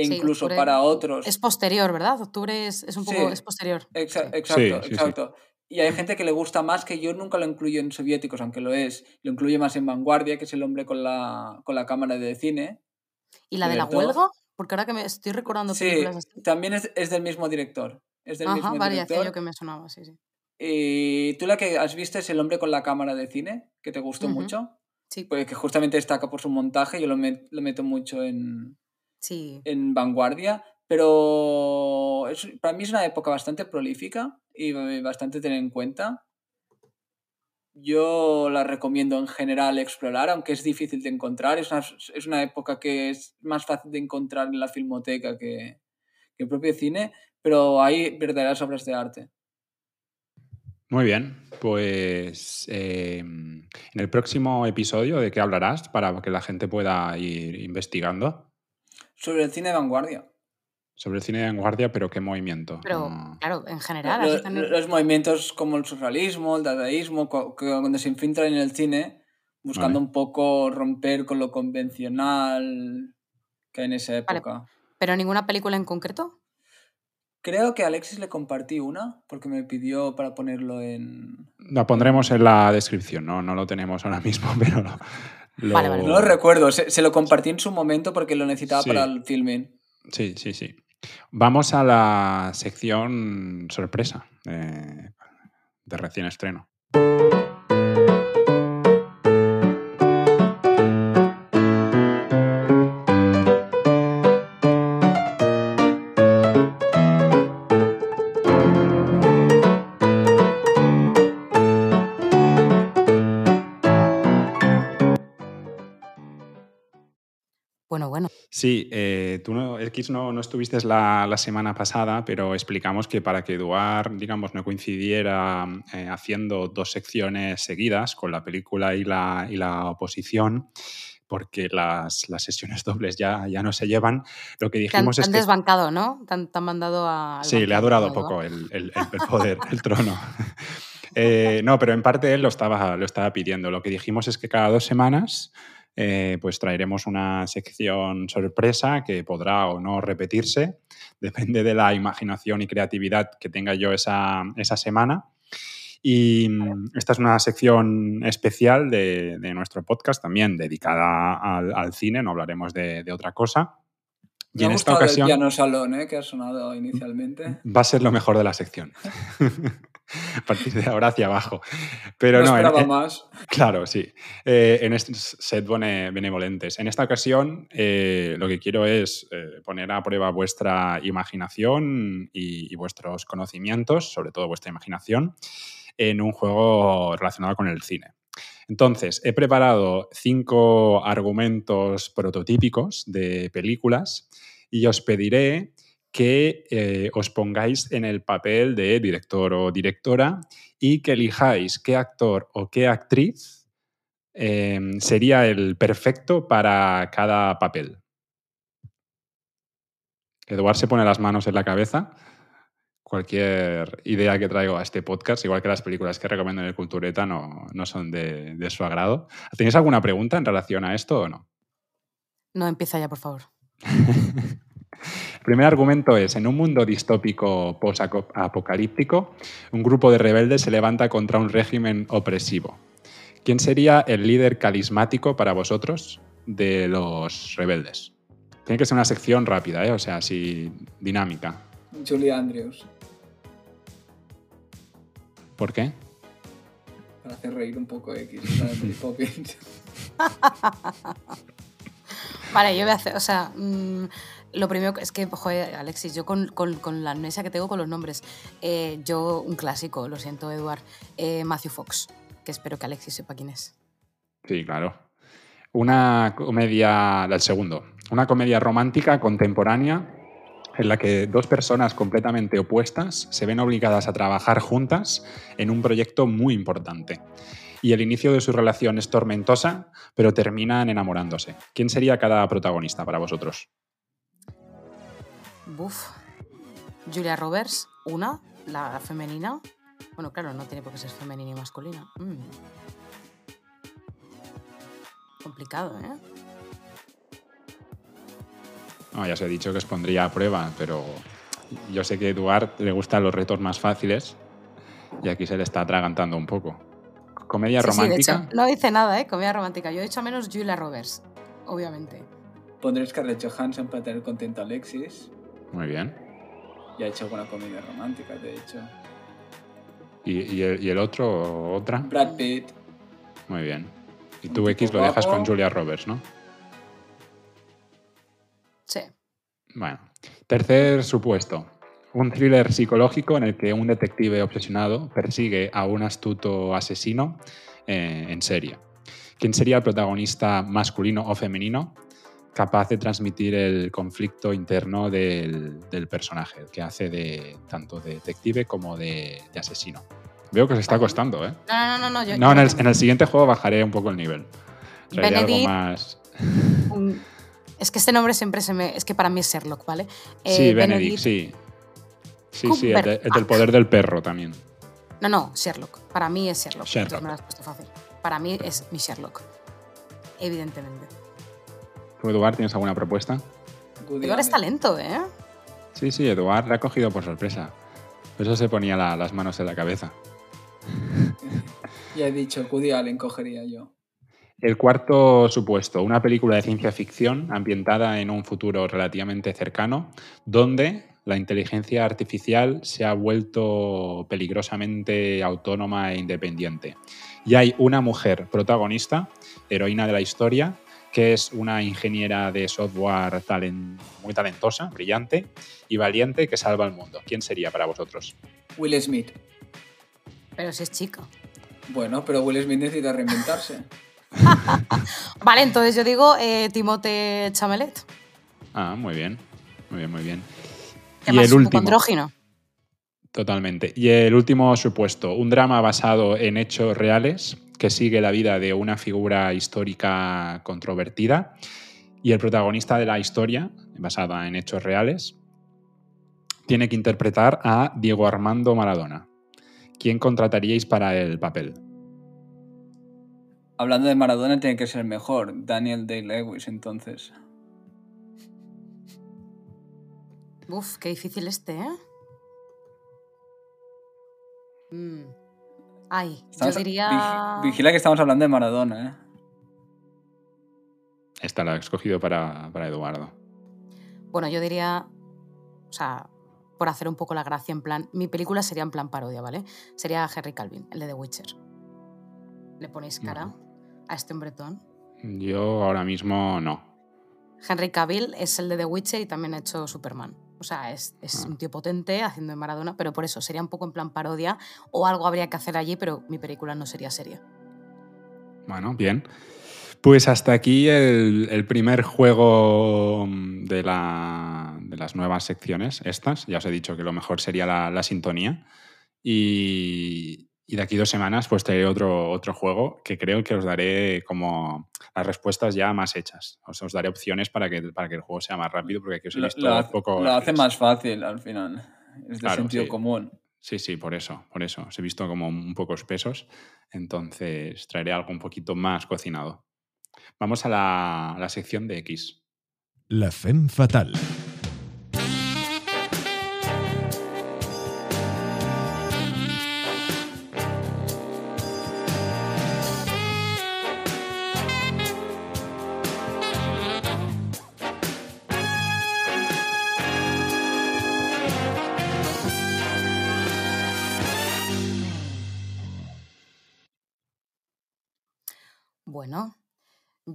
e Sí, incluso octubre para otros... Es posterior, ¿verdad? Octubre es, es un poco Sí. es posterior. Exa- Sí. Exacto, Sí, sí, sí. exacto. Y hay gente que le gusta más que yo nunca lo incluyo en soviéticos, aunque lo es. Lo incluye más en Vanguardia, que es el hombre con la, con la cámara de cine. ¿Y la de la huelga? Porque ahora que me estoy recordando Sí, películas así. también es, es del mismo director. Es del Ajá, mismo vale, director. yo que me sonaba, sí, sí. Y tú la que has visto es el hombre con la cámara de cine, que te gustó Ujú. mucho. Sí, Pues que justamente destaca por su montaje, yo lo, met- lo meto mucho en, sí. en vanguardia, pero es- para mí es una época bastante prolífica y bastante tener en cuenta. Yo la recomiendo en general explorar, aunque es difícil de encontrar. Es una, es una época que es más fácil de encontrar en la filmoteca que, que el propio cine, pero hay verdaderas obras de arte. Muy bien, pues eh, en el próximo episodio, ¿de qué hablarás para que la gente pueda ir investigando? Sobre el cine de vanguardia. Sobre el cine de vanguardia, pero qué movimiento. Pero, No. claro, en general, también. los movimientos como el surrealismo, el dadaísmo, cuando se infiltran en el cine, buscando Vale. un poco romper con lo convencional que hay en esa Vale. época. ¿Pero ninguna película en concreto? Creo que a Alexis le compartí una porque me pidió para ponerlo en... La pondremos en la descripción, no, no lo tenemos ahora mismo, *laughs* pero lo, lo- Vale, vale. No lo recuerdo, se, se lo compartí en su momento porque lo necesitaba Sí. para el filming. Sí, sí, sí. Vamos a la sección sorpresa eh, de recién estreno. Sí, eh, tú no, X no, no estuviste la, la semana pasada, pero explicamos que para que Eduard, digamos, no coincidiera eh, haciendo dos secciones seguidas con la película y la, y la oposición, porque las, las sesiones *laughs* dobles ya, ya no se llevan, lo que Te han, dijimos te es han que... desbancado, ¿no? Te han, te han mandado a. Sí, le ha durado poco el, el- el poder, *laughs* el trono. *laughs* Eh, no, pero en parte él lo estaba, lo estaba pidiendo. Lo que dijimos es que cada dos semanas eh, pues traeremos una sección sorpresa que podrá o no repetirse, *laughs* depende de la imaginación y creatividad que tenga yo esa, esa semana. Y mm, esta es una sección especial de, de nuestro podcast, también dedicada al, al cine, no hablaremos de, de otra cosa. Y Me en ha esta ocasión el piano salón ¿eh? que ha sonado inicialmente. va a ser lo mejor de la sección. *laughs* *laughs* A partir de ahora hacia abajo. Pero no, no, en- en- más. Claro, sí. Eh, en estos set bene- benevolentes. En esta ocasión, eh, lo que quiero es eh, poner a prueba vuestra imaginación y, y vuestros conocimientos, sobre todo vuestra imaginación, en un juego relacionado con el cine. Entonces, he preparado cinco argumentos prototípicos de películas y os pediré que eh, os pongáis en el papel de director o directora y que elijáis qué actor o qué actriz eh, sería el perfecto para cada papel. Eduard se pone las manos en la cabeza. Cualquier idea que traigo a este podcast, igual que las películas que recomiendo en el Cultureta, no, no son de, de su agrado. ¿Tenéis alguna pregunta en relación a esto o no? No, empieza ya, por favor. *laughs* El primer argumento es, en un mundo distópico post-apocalíptico, un grupo de rebeldes se levanta contra un régimen opresivo. ¿Quién sería el líder carismático para vosotros de los rebeldes? Tiene que ser una sección rápida, ¿eh? o sea, así dinámica. Julie Andrews. ¿Por qué? Para hacer reír un poco X. *laughs* Vale, yo voy a hacer, o sea, mm, lo primero es que, joder, Alexis, yo con la amnesia que tengo con los nombres, eh, yo, un clásico, lo siento, Eduard, eh, Matthew Fox, que espero que Alexis sepa quién es. Sí, claro. Una comedia, el segundo, una comedia romántica contemporánea en la que dos personas completamente opuestas se ven obligadas a trabajar juntas en un proyecto muy importante. Y el inicio de su relación es tormentosa, pero terminan enamorándose. ¿Quién sería cada protagonista para vosotros? Buf. Julia Roberts, una, la femenina. Bueno, claro, no tiene por qué ser femenina y masculina. Mm. Complicado, ¿eh? No, ya os he dicho que os pondría a prueba, pero yo sé que a Eduard le gustan los retos más fáciles y aquí se le está atragantando un poco. Comedia Sí, sí, de romántica. hecho, no dice nada, ¿eh? Comedia romántica. Yo he dicho a menos Julia Roberts, obviamente. Pondré Scarlett Johansson para tener contento a Alexis. Muy bien. Y ha hecho buena comedia romántica, de hecho. ¿Y, y el, y el otro, otra? Brad Pitt. Muy bien. Y tú X lo dejas con Julia Roberts, ¿no? Sí. Bueno. Tercer supuesto. Un thriller psicológico en el que un detective obsesionado persigue a un astuto asesino eh, en serie. ¿Quién sería el protagonista masculino o femenino capaz de transmitir el conflicto interno del, del personaje, que hace de tanto de detective como de, de asesino? Veo que os está costando, ¿eh? No, no, no, no. Yo, No, en el, tengo en el siguiente juego bajaré un poco el nivel. Traeré algo Benedict. más... un- Es que este nombre siempre se me. Es que para mí es Sherlock, ¿vale? Eh, sí, Benedict, sí. Sí, sí, el, de- el del poder del perro también. No, no, Sherlock. Para mí es Sherlock. Sherlock. Me lo has puesto fácil. Para mí es mi Sherlock. Evidentemente. ¿Tú, Eduard, tienes alguna propuesta? Eduard es Allen. talento, ¿eh? Sí, sí, Eduard la ha cogido por sorpresa. Por eso se ponía la- las manos en la cabeza. Ya he dicho, Woody Allen cogería yo. El cuarto supuesto, una película de ciencia ficción ambientada en un futuro relativamente cercano, donde la inteligencia artificial se ha vuelto peligrosamente autónoma e independiente. Y hay una mujer protagonista, heroína de la historia, que es una ingeniera de software talen- muy talentosa, brillante y valiente que salva al mundo. ¿Quién sería para vosotros? Will Smith. Pero si es chica. Bueno, pero Will Smith necesita reinventarse. *laughs* Vale, entonces yo digo eh, Timote Chamelet. Ah, muy bien. Muy bien, muy bien. Y más el último. andrógino. Totalmente. Y el último supuesto, un drama basado en hechos reales que sigue la vida de una figura histórica controvertida y el protagonista de la historia, basada en hechos reales, tiene que interpretar a Diego Armando Maradona. ¿Quién contrataríais para el papel? Hablando de Maradona, tiene que ser mejor. Daniel Day-Lewis, entonces. Uf, qué difícil este, ¿eh? Mm. Ay, Estamos- yo diría. vig- Vigila que estamos hablando de Maradona, ¿eh? Esta la he escogido para, para Eduardo. Bueno, yo diría. O sea, por hacer un poco la gracia en plan, mi película sería en plan parodia, ¿vale? Sería Henry Calvin, el de The Witcher. ¿Le ponéis cara a este hombretón? Yo ahora mismo no. Henry Cavill es el de The Witcher y también ha hecho Superman. O sea, es, es Ah. un tío potente haciendo de Maradona, pero por eso sería un poco en plan parodia o algo habría que hacer allí, pero mi película no sería seria. Bueno, bien. Pues hasta aquí el, el primer juego mm, de, la- de las nuevas secciones, estas. Ya os he dicho que lo mejor sería la, la sintonía. Y, y de aquí dos semanas pues traeré otro, otro juego que creo que os daré como las respuestas ya más hechas. Os, os daré opciones para que, para que el juego sea más rápido, porque aquí os he Lo, visto lo hace, poco... lo hace más fácil al final. Es de Claro, sentido sí. común. Sí, sí, por eso, por eso. Os he visto como un poco espesos, entonces traeré algo un poquito más cocinado. Vamos a la, a la sección de X. La femme fatal.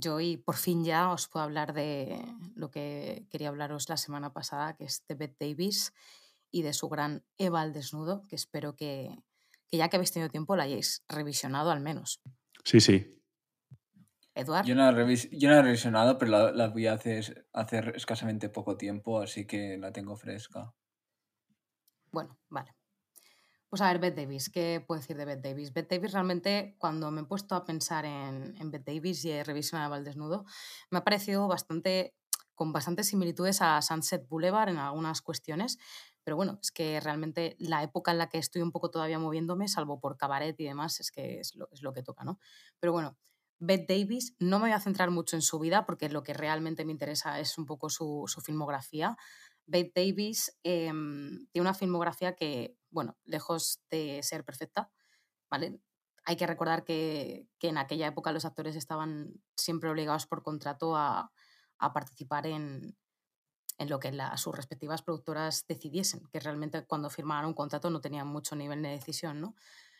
Yo hoy por fin ya os puedo hablar de lo que quería hablaros la semana pasada, que es de Bette Davis y de su gran Eva al desnudo, que espero que, que ya que habéis tenido tiempo la hayáis revisionado al menos. Sí, sí. Eduard, Yo no, he revis- yo no he revisionado, pero la, la vi hace, hace escasamente poco tiempo, así que la tengo fresca. bueno, vale. Pues a ver, Bette Davis, ¿qué puedo decir de Bette Davis? Bette Davis realmente, cuando me he puesto a pensar en, en Bette Davis y he revisionado al desnudo, me ha parecido bastante, con bastantes similitudes a Sunset Boulevard en algunas cuestiones, pero bueno, es que realmente la época en la que estoy un poco todavía moviéndome, salvo por cabaret y demás, es que es lo, es lo que toca, ¿no? Pero bueno, Bette Davis, no me voy a centrar mucho en su vida porque lo que realmente me interesa es un poco su, filmografía. Bette Davis em, tiene una filmografía que, bueno, lejos de ser perfecta, ¿vale? Hay que recordar que, que en aquella época los actores estaban siempre obligados por contrato a, a participar en, en lo que la- sus respectivas productoras decidiesen, que realmente cuando firmaban un contrato no tenían mucho nivel de decisión, ¿no?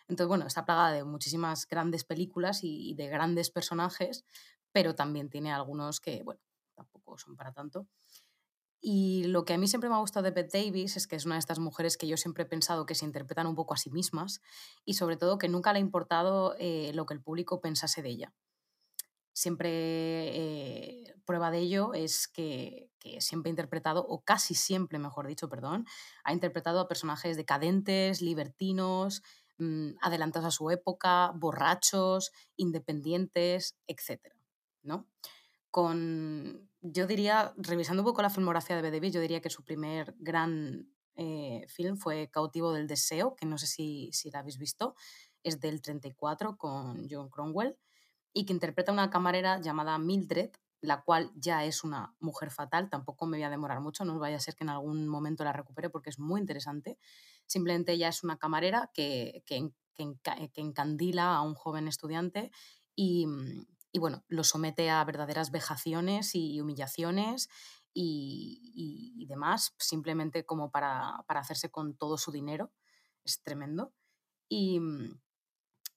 Entonces, bueno, está plagada de muchísimas grandes películas y, y de grandes personajes, pero también tiene algunos que, bueno, tampoco son para tanto. Y lo que a mí siempre me ha gustado de Bette Davis es que es una de estas mujeres que yo siempre he pensado que se interpretan un poco a sí mismas y sobre todo que nunca le ha importado eh, lo que el público pensase de ella. Siempre eh, prueba de ello es que, siempre ha interpretado, o casi siempre, mejor dicho, perdón, ha interpretado a personajes decadentes, libertinos, mm, adelantados a su época, borrachos, independientes, etc. ¿no? Con, yo diría, revisando un poco la filmografía de Davis, yo diría que su primer gran eh, film fue Cautivo del Deseo, que no sé si, si la habéis visto, es del 34 con John Cromwell, y que interpreta una camarera llamada Mildred, la cual ya es una mujer fatal, tampoco me voy a demorar mucho, no vaya a ser que en algún momento la recupere porque es muy interesante. Simplemente ella es una camarera que, que, que encandila a un joven estudiante y, mm, y bueno, lo somete a verdaderas vejaciones y humillaciones y, demás, simplemente como para, para hacerse con todo su dinero. Es tremendo. Y, mm,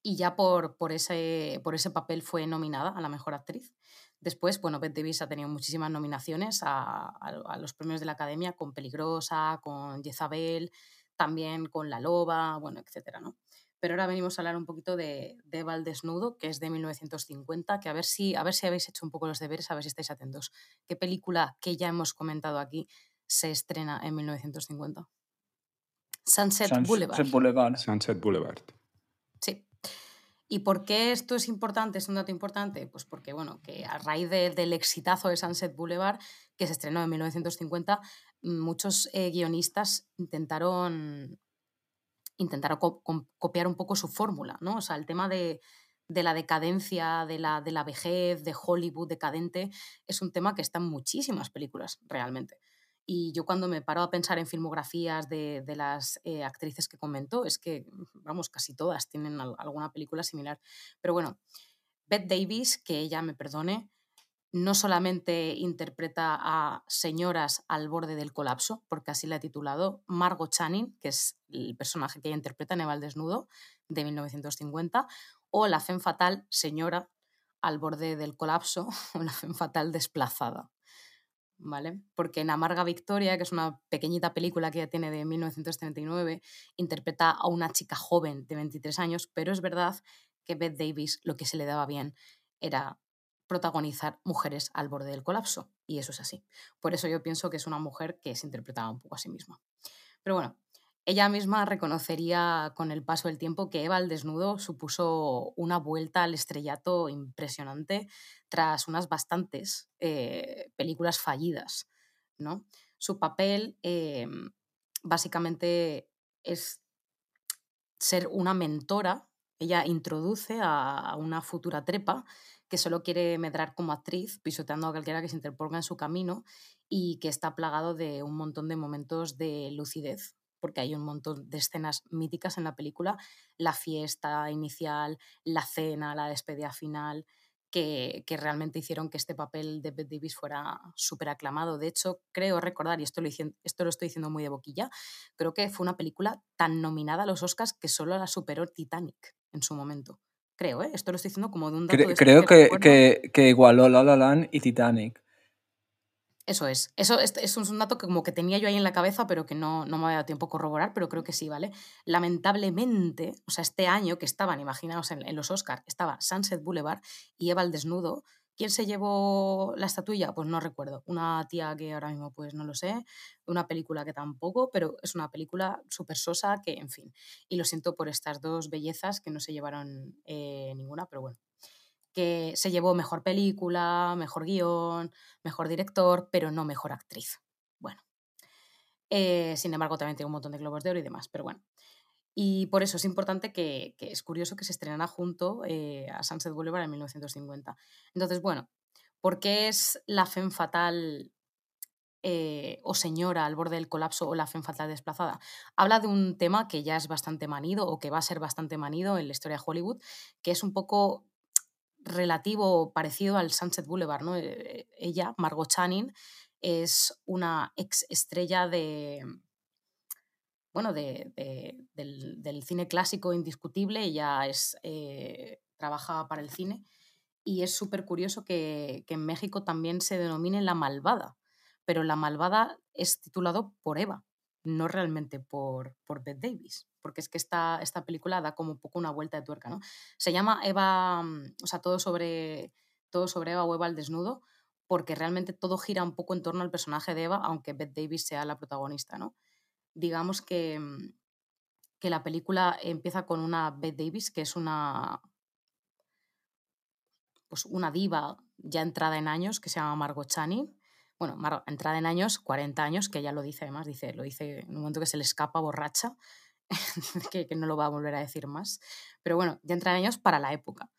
y ya por, por, ese, por ese papel fue nominada a la mejor actriz. Después, bueno, Bette Davis ha tenido muchísimas nominaciones a, a- a los premios de la Academia, con Peligrosa, con Jezabel, también con La Loba, bueno, etcétera, ¿no? Pero ahora venimos a hablar un poquito de, de Eva al desnudo, que es de 1950, que a ver, si, a ver si habéis hecho un poco los deberes, a ver si estáis atentos. ¿Qué película que ya hemos comentado aquí se estrena en 1950? Sunset Sunset Boulevard. Boulevard. Sunset Boulevard. Sí. ¿Y por qué esto es importante, es un dato importante? Pues porque, bueno, que a raíz de- del exitazo de Sunset Boulevard, que se estrenó en 1950, muchos eh, guionistas intentaron, com- copiar un poco su fórmula, ¿no? O sea, el tema de, de la decadencia, de la, de la vejez, de Hollywood decadente, es un tema que está en muchísimas películas, realmente. Y yo cuando me paro a pensar en filmografías de, de las eh, actrices que comentó, es que, vamos, casi todas tienen al- alguna película similar. Pero bueno, Bette Davis, que ella me perdone, no solamente interpreta a señoras al borde del colapso, porque así la ha titulado, Margot Channing, que es el personaje que ella interpreta en Eva desnudo de 1950, o la femme fatal señora al borde del colapso, *laughs* o la femme fatal desplazada. ¿Vale? Porque en Amarga Victoria, que es una pequeñita película que ella tiene de 1939, interpreta a una chica joven de 23 años, pero es verdad que Beth Davis lo que se le daba bien era protagonizar mujeres al borde del colapso, y eso es así. Por eso yo pienso que es una mujer que se interpretaba un poco a sí misma. Pero bueno, ella misma reconocería con el paso del tiempo que Eva al desnudo supuso una vuelta al estrellato impresionante tras unas bastantes eh, películas fallidas. ¿no? Su papel eh, básicamente es ser una mentora. Ella introduce a a una futura trepa que solo quiere medrar como actriz, pisoteando a cualquiera que se interponga en su camino y que está plagado de un montón de momentos de lucidez, porque hay un montón de escenas míticas en la película, la fiesta inicial, la cena, la despedida final, que, que realmente hicieron que este papel de Bette Davis fuera súper aclamado. De hecho, creo recordar, y esto lo, esto lo estoy diciendo muy de boquilla, creo que fue una película tan nominada a los Oscars que solo la superó Titanic en su momento. Creo, ¿eh? Esto lo estoy diciendo como de un dato Cre- de creo que, que, que igualó La La Land y Titanic. Eso es. Eso es, eso es un dato que como que tenía yo ahí en la cabeza, pero que no, no me había dado tiempo a corroborar, pero creo que sí, ¿vale? Lamentablemente, o sea, este año que estaban, imaginaos, en, en los Oscars, estaba Sunset Boulevard y Eva al desnudo. ¿Quién se llevó la estatuilla? Pues no recuerdo. Una tía que ahora mismo pues no lo sé, una película que tampoco, pero es una película súper sosa que, en fin. Y lo siento por estas dos bellezas que no se llevaron eh, ninguna, pero bueno que se llevó mejor película, mejor guion, mejor director, pero no mejor actriz. Bueno, eh, sin embargo, también tiene un montón de globos de oro y demás, pero bueno. Y por eso es importante que, es curioso que se estrenara junto eh, a Sunset Boulevard en 1950. Entonces, bueno, ¿por qué es la femme fatal eh, o señora al borde del colapso o la femme fatal desplazada? Habla de un tema que ya es bastante manido o que va a ser bastante manido en la historia de Hollywood, que es un poco relativo o parecido al Sunset Boulevard, ¿no? Eh, Ella, Margot Channing, es una ex estrella de, bueno, de- de- del, cine clásico indiscutible. Ella es, eh, trabaja para el cine y es súper curioso que, en México también se denomine La Malvada, pero La Malvada es titulado por Eva, no realmente por, por Bette Davis, porque es que esta, esta película da como un poco una vuelta de tuerca, ¿no? Se llama Eva, mm, o sea, todo sobre, todo sobre Eva o Eva al desnudo, porque realmente todo gira un poco en torno al personaje de Eva, aunque Bette Davis sea la protagonista, ¿no? Digamos que, mm, que la película empieza con una Bette Davis, que es una, pues una diva ya entrada en años, que se llama Margot Channing. Bueno, Mar- entrada en años, 40 años, que ella lo dice además, dice, lo dice en un momento que se le escapa borracha, *laughs* que, que no lo va a volver a decir más. Pero bueno, ya entra en años para la época.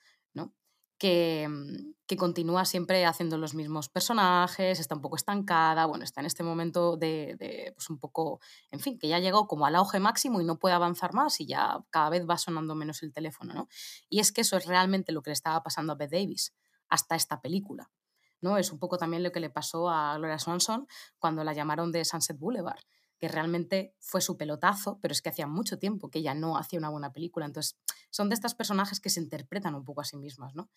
Que, mm, que continúa siempre haciendo los mismos personajes, está un poco estancada, bueno, está en este momento de, de, pues un poco, en fin, que ya llegó como al auge máximo y no puede avanzar más y ya cada vez va sonando menos el teléfono, ¿no? Y es que eso es realmente lo que le estaba pasando a Bette Davis hasta esta película. ¿no? Es un poco también lo que le pasó a Gloria Swanson cuando la llamaron de Sunset Boulevard, que realmente fue su pelotazo, pero es que hacía mucho tiempo que ella no hacía una buena película. Entonces, son de estas personajes que se interpretan un poco a sí mismas, ¿no?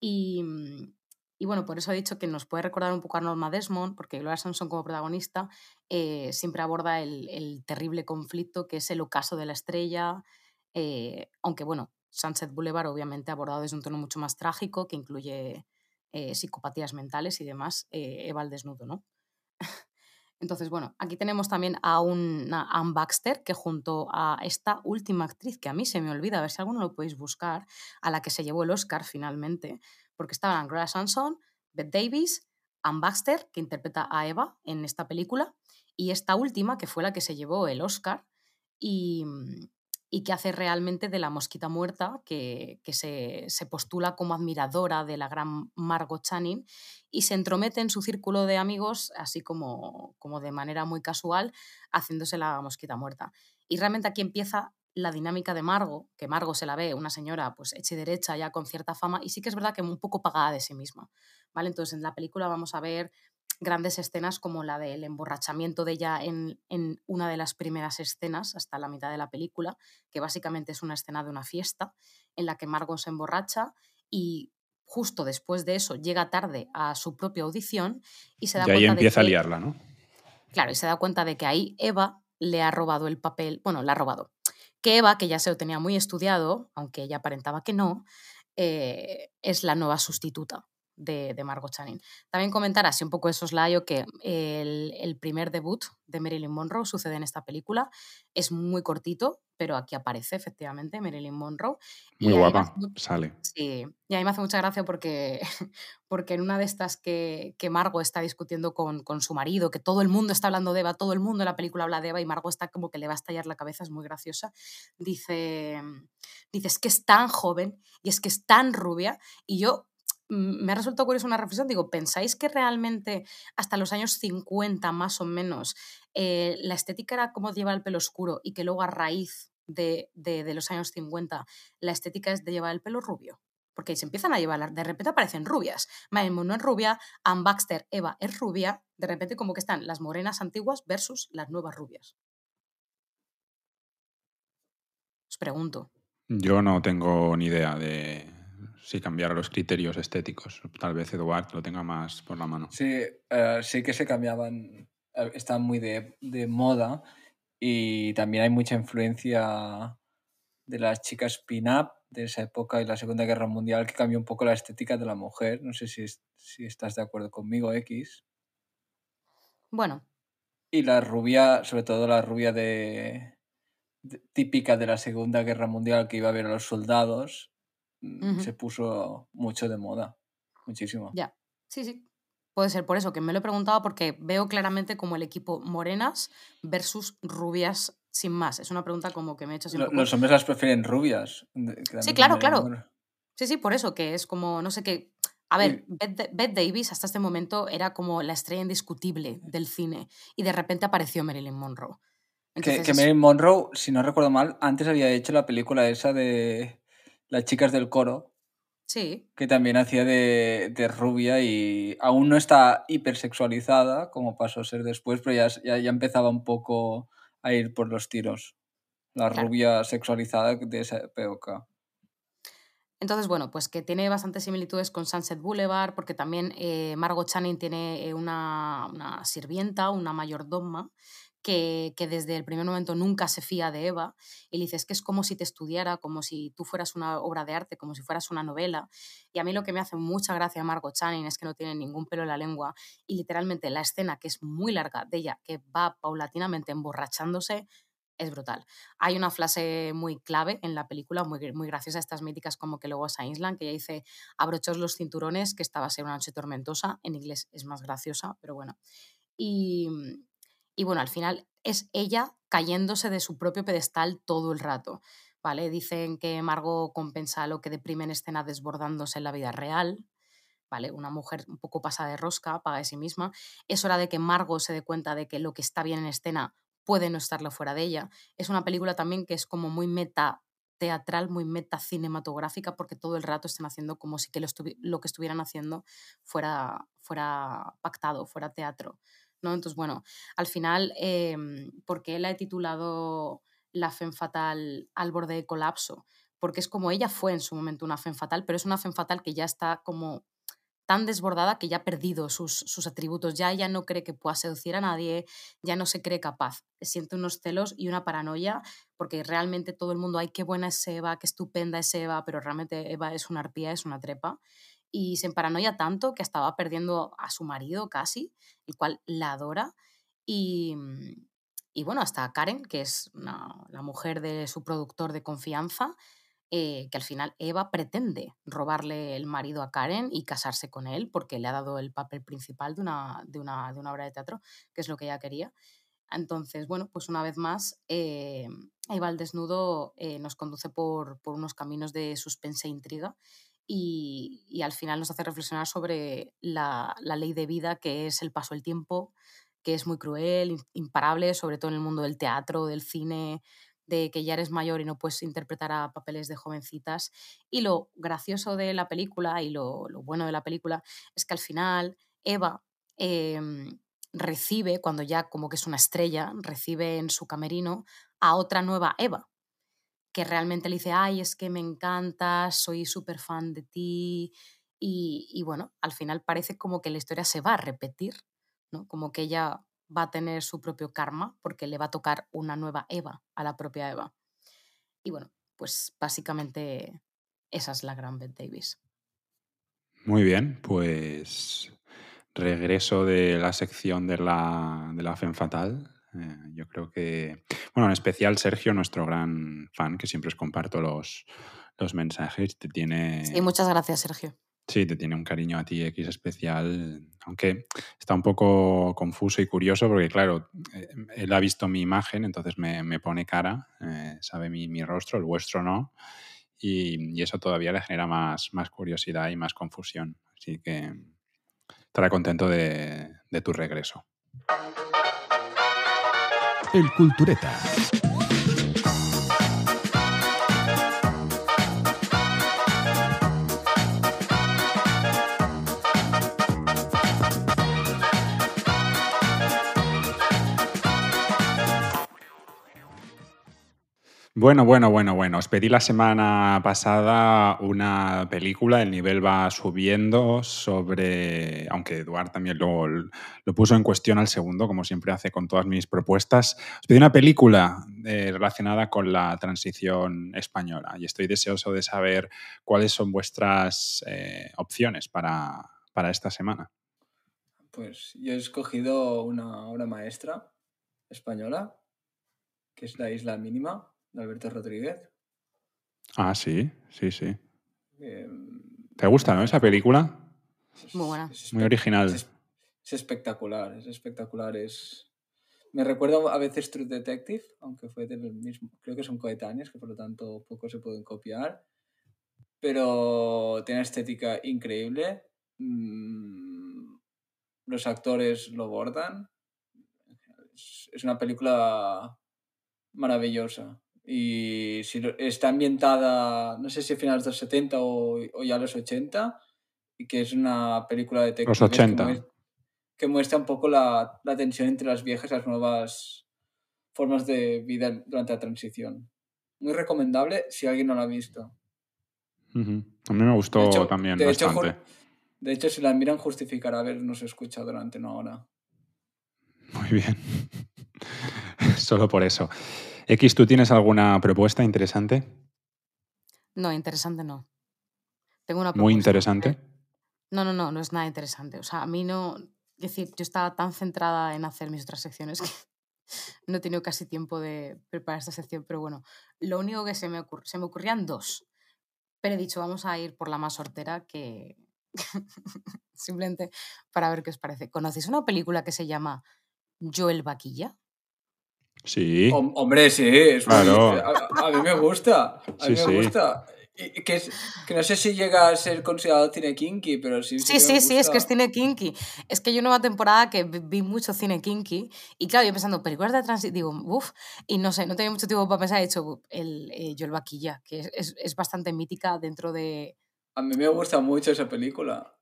Y, mm, bueno, por eso he dicho que nos puede recordar un poco a Norma Desmond, porque Gloria Swanson como protagonista eh, siempre aborda el, terrible conflicto que es el ocaso de la estrella, eh, aunque bueno, Sunset Boulevard obviamente abordado desde un tono mucho más trágico, que incluye eh, psicopatías mentales y demás, Eva al desnudo, ¿no? *laughs* Entonces, bueno, aquí tenemos también a una Anne Baxter que junto a esta última actriz, que a mí se me olvida, a ver si alguno lo podéis buscar, a la que se llevó el Oscar finalmente, porque estaban Gloria Swanson, Bette Davis, Anne Baxter, que interpreta a Eva en esta película, y esta última, que fue la que se llevó el Oscar, y, y que hace realmente de la mosquita muerta, que, que se, se postula como admiradora de la gran Margot Channing y se entromete en su círculo de amigos, así como, como de manera muy casual, haciéndose la mosquita muerta. Y realmente aquí empieza la dinámica de Margot, que Margot se la ve una señora pues hecha y derecha ya con cierta fama y sí que es verdad que un poco pagada de sí misma, ¿vale? Entonces en la película vamos a ver grandes escenas como la del emborrachamiento de ella en, en una de las primeras escenas, hasta la mitad de la película, que básicamente es una escena de una fiesta en la que Margot se emborracha y justo después de eso llega tarde a su propia audición y se da Y ahí cuenta empieza a de que, liarla, ¿no? claro, y se da cuenta de que ahí Eva le ha robado el papel, bueno, la ha robado. Que Eva, que ya se lo tenía muy estudiado, aunque ella aparentaba que no, eh, es la nueva sustituta de, de Margot Channing. También comentar así un poco de soslayo que el, el primer debut de Marilyn Monroe sucede en esta película. Es muy cortito, pero aquí aparece efectivamente Marilyn Monroe. Muy y guapa, hace sale. Sí, y a mí me hace mucha gracia porque, *laughs* porque en una de estas que, que Margot está discutiendo con, con su marido, que todo el mundo está hablando de Eva, todo el mundo en la película habla de Eva y Margot está como que le va a estallar la cabeza, es muy graciosa, dice, dice, es que es tan joven y es que es tan rubia y yo me ha resultado curiosa una reflexión, digo, ¿pensáis que realmente hasta los años 50 más o menos eh, la estética era como llevar el pelo oscuro y que luego a raíz de, de- de los años 50 la estética es de llevar el pelo rubio? Porque se empiezan a llevar, de repente aparecen rubias. Marilyn Monroe es rubia, Anne Baxter, Eva es rubia, de repente como que están las morenas antiguas versus las nuevas rubias. Os pregunto. Yo no tengo ni idea de si cambiar los criterios estéticos. Tal vez Eduard lo tenga más por la mano. Sí, eh, sí que se cambiaban, eh, están muy de, de moda y también hay mucha influencia de las chicas pin-up de esa época y la Segunda Guerra Mundial que cambió un poco la estética de la mujer. No sé si, es- si estás de acuerdo conmigo, X. Bueno, Y la rubia, sobre todo la rubia de, de- típica de la Segunda Guerra Mundial que iba a ver a los soldados, se puso mucho de moda, muchísimo. ya. Sí, sí. Puede ser por eso, que me lo he preguntado porque veo claramente como el equipo morenas versus rubias sin más. Es una pregunta como que me he hecho Lo- poco... Los hombres las prefieren rubias. también claro, claro. Sí, sí, por eso, que es como, no sé qué. A ver, Bette, Bette Davis hasta este momento era como la estrella indiscutible del cine y de repente apareció Marilyn Monroe. Que, Entonces, que es- Marilyn Monroe, si no recuerdo mal, antes había hecho la película esa de las chicas del coro, sí, que también hacía de, de rubia y aún no está hipersexualizada, como pasó a ser después, pero ya, ya, ya empezaba un poco a ir por los tiros. La Claro. rubia sexualizada de esa época. Entonces, bueno, pues que tiene bastantes similitudes con Sunset Boulevard, porque también eh, Margot Channing tiene eh, una, una sirvienta, una mayordoma, que, desde el primer momento nunca se fía de Eva y le dice, es que es como si te estudiara, como si tú fueras una obra de arte, como si fueras una novela. Y a mí lo que me hace mucha gracia a Margot Channing es que no tiene ningún pelo en la lengua y literalmente la escena, que es muy larga de ella, que va paulatinamente emborrachándose, es brutal. Hay una frase muy clave en la película, muy, muy graciosa, estas míticas como que luego a Island, que ella dice, abrochaos los cinturones, que esta va a ser una noche tormentosa. En inglés es más graciosa, pero bueno. Y, y bueno, al final es ella cayéndose de su propio pedestal todo el rato. ¿Vale? Dicen que Margot compensa lo que deprime en escena desbordándose en la vida real. ¿Vale? Una mujer un poco pasada de rosca, paga de sí misma. Es hora de que Margot se dé cuenta de que lo que está bien en escena puede no estarlo fuera de ella. Es una película también que es como muy meta teatral, muy meta cinematográfica, porque todo el rato están haciendo como si lo, lo que estuvieran haciendo fuera, fuera pactado, fuera teatro. Entonces, bueno, al final, eh, ¿por qué la he titulado La Femme Fatal al borde de colapso? Porque es como ella fue en su momento una Femme Fatal, pero es una Femme Fatal que ya está como tan desbordada que ya ha perdido sus, sus atributos, ya ella no cree que pueda seducir a nadie, ya no se cree capaz, siente unos celos y una paranoia, porque realmente todo el mundo, ay, qué buena es Eva, qué estupenda es Eva, pero realmente Eva es una arpía, es una trepa, y se paranoia tanto que estaba perdiendo a su marido casi, el cual la adora, y, y bueno, hasta Karen, que es la mujer de su productor de confianza, eh, que al final Eva pretende robarle el marido a Karen y casarse con él porque le ha dado el papel principal de una, de una, de una obra de teatro, que es lo que ella quería. Entonces, bueno, pues una vez más, eh, Eva al desnudo eh, nos conduce por, por unos caminos de suspense e intriga y, al final nos hace reflexionar sobre la, ley de vida que es el paso del tiempo, que es muy cruel, im- imparable, sobre todo en el mundo del teatro, del cine, de que ya eres mayor y no puedes interpretar a papeles de jovencitas. Y lo gracioso de la película y lo, lo bueno de la película es que al final Eva em, recibe, cuando ya como que es una estrella, recibe en su camerino a otra nueva Eva, que realmente le dice, ay, es que me encantas, soy súper fan de ti. Y, bueno, al final parece como que la historia se va a repetir, ¿no? Como que ella va a tener su propio karma porque le va a tocar una nueva Eva a la propia Eva. Y bueno, pues básicamente esa es la gran Bette Davis. Muy bien, pues regreso de la sección de la, de la Femme Fatal. Eh, yo creo que, bueno, en especial Sergio, nuestro gran fan, que siempre os comparto los, los mensajes, te tiene... Sí, muchas gracias, Sergio. Sí, te tiene un cariño a ti X especial, aunque está un poco confuso y curioso porque, claro, eh, él ha visto mi imagen, entonces me, me pone cara, eh, sabe mi, mi rostro, el vuestro no, y, y eso todavía le genera más, más curiosidad y más confusión. Así que estará contento de, de tu regreso. El Cultureta. Bueno, bueno, bueno, bueno. Os pedí la semana pasada una película, el nivel va subiendo sobre, aunque Eduard también lo, lo puso en cuestión al segundo, como siempre hace con todas mis propuestas. Os pedí una película eh, relacionada con la transición española y estoy deseoso de saber cuáles son vuestras eh, opciones para, para esta semana. Pues yo he escogido una obra maestra española, que es La Isla Mínima, de Alberto Rodríguez. Ah, sí, sí, sí. Eh, ¿Te gusta, no, esa película? es- Muy buena. es Muy original. Es, es espectacular, es espectacular. Es... Me recuerda a veces True Detective, aunque fue del mismo. Creo que son coetáneos, que por lo tanto poco se pueden copiar. Pero tiene una estética increíble. Mm, Los actores lo bordan. Es, es una película maravillosa. Y si está ambientada, no sé si a finales de los 70 o, o ya los 80, y que es una película de Los 80. Que, mues- que muestra un poco la, la tensión entre las viejas y las nuevas formas de vida durante la transición. Muy recomendable si alguien no la ha visto. Ujú. A mí me gustó De hecho, también de bastante. de hecho, si la miran, justificará habernos escuchado durante una hora. Muy bien. *laughs* Solo por eso. X, ¿tú tienes alguna propuesta interesante? No, interesante no. Tengo una Muy propuesta. interesante. No, no, no, no es nada interesante. O sea, a mí no. Es decir, yo estaba tan centrada en hacer mis otras secciones que *laughs* no he tenido casi tiempo de preparar esta sección, pero bueno, lo único que se me, ocur- se me ocurrían dos. Pero he dicho, vamos a ir por la más sortera que. *laughs* Simplemente para ver qué os parece. ¿Conocéis una película que se llama Joel Vaquilla? Sí. Hom- hombre, sí, es Claro. muy- a, a mí me gusta. A Sí, mí sí. me gusta. Y- que, es- que no sé si llega a ser considerado cine kinky, pero sí. Sí, sí, me sí, es que es cine kinky. Es que yo una temporada que vi- mucho cine kinky y claro, yo pensando, películas de transición, digo, uff, y no sé, no tenía mucho tiempo para pensar, he hecho el eh, Joel Vaquilla, que es, es- es bastante mítica dentro de... A mí me gusta mucho esa película.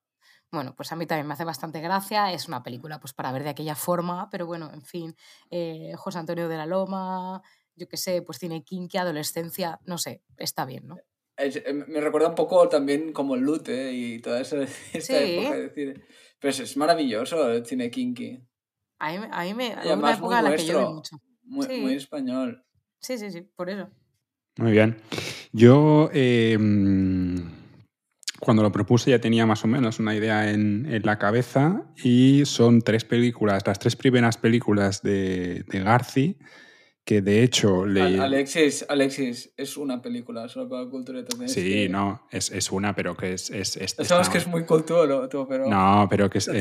Bueno, pues a mí también me hace bastante gracia, es una película pues para ver de aquella forma, pero bueno, en fin, eh, José Antonio de la Loma, yo qué sé, pues cine kinky, adolescencia, no sé, está bien, ¿no? Es- eh, me recuerda un poco también como el loot ¿eh? y toda esa, *laughs* esta Sí. época de cine. Pero es, es maravilloso el cine kinky. A mí, me- a mí me... Y una además muy época la que yo mucho. Muy, Sí. muy español. Sí, sí, sí, por eso. Muy bien. Yo, eh, mm, cuando lo propuse, ya tenía más o menos una idea en, en la cabeza y son tres películas, las tres primeras películas de, de Garci, que de hecho le... Al- Alexis, Alexis, es una película, solo para cultura. Sí, no, es, es una, pero que es... es, es- está- que es muy cultura, tú, pero. No, pero que es, No te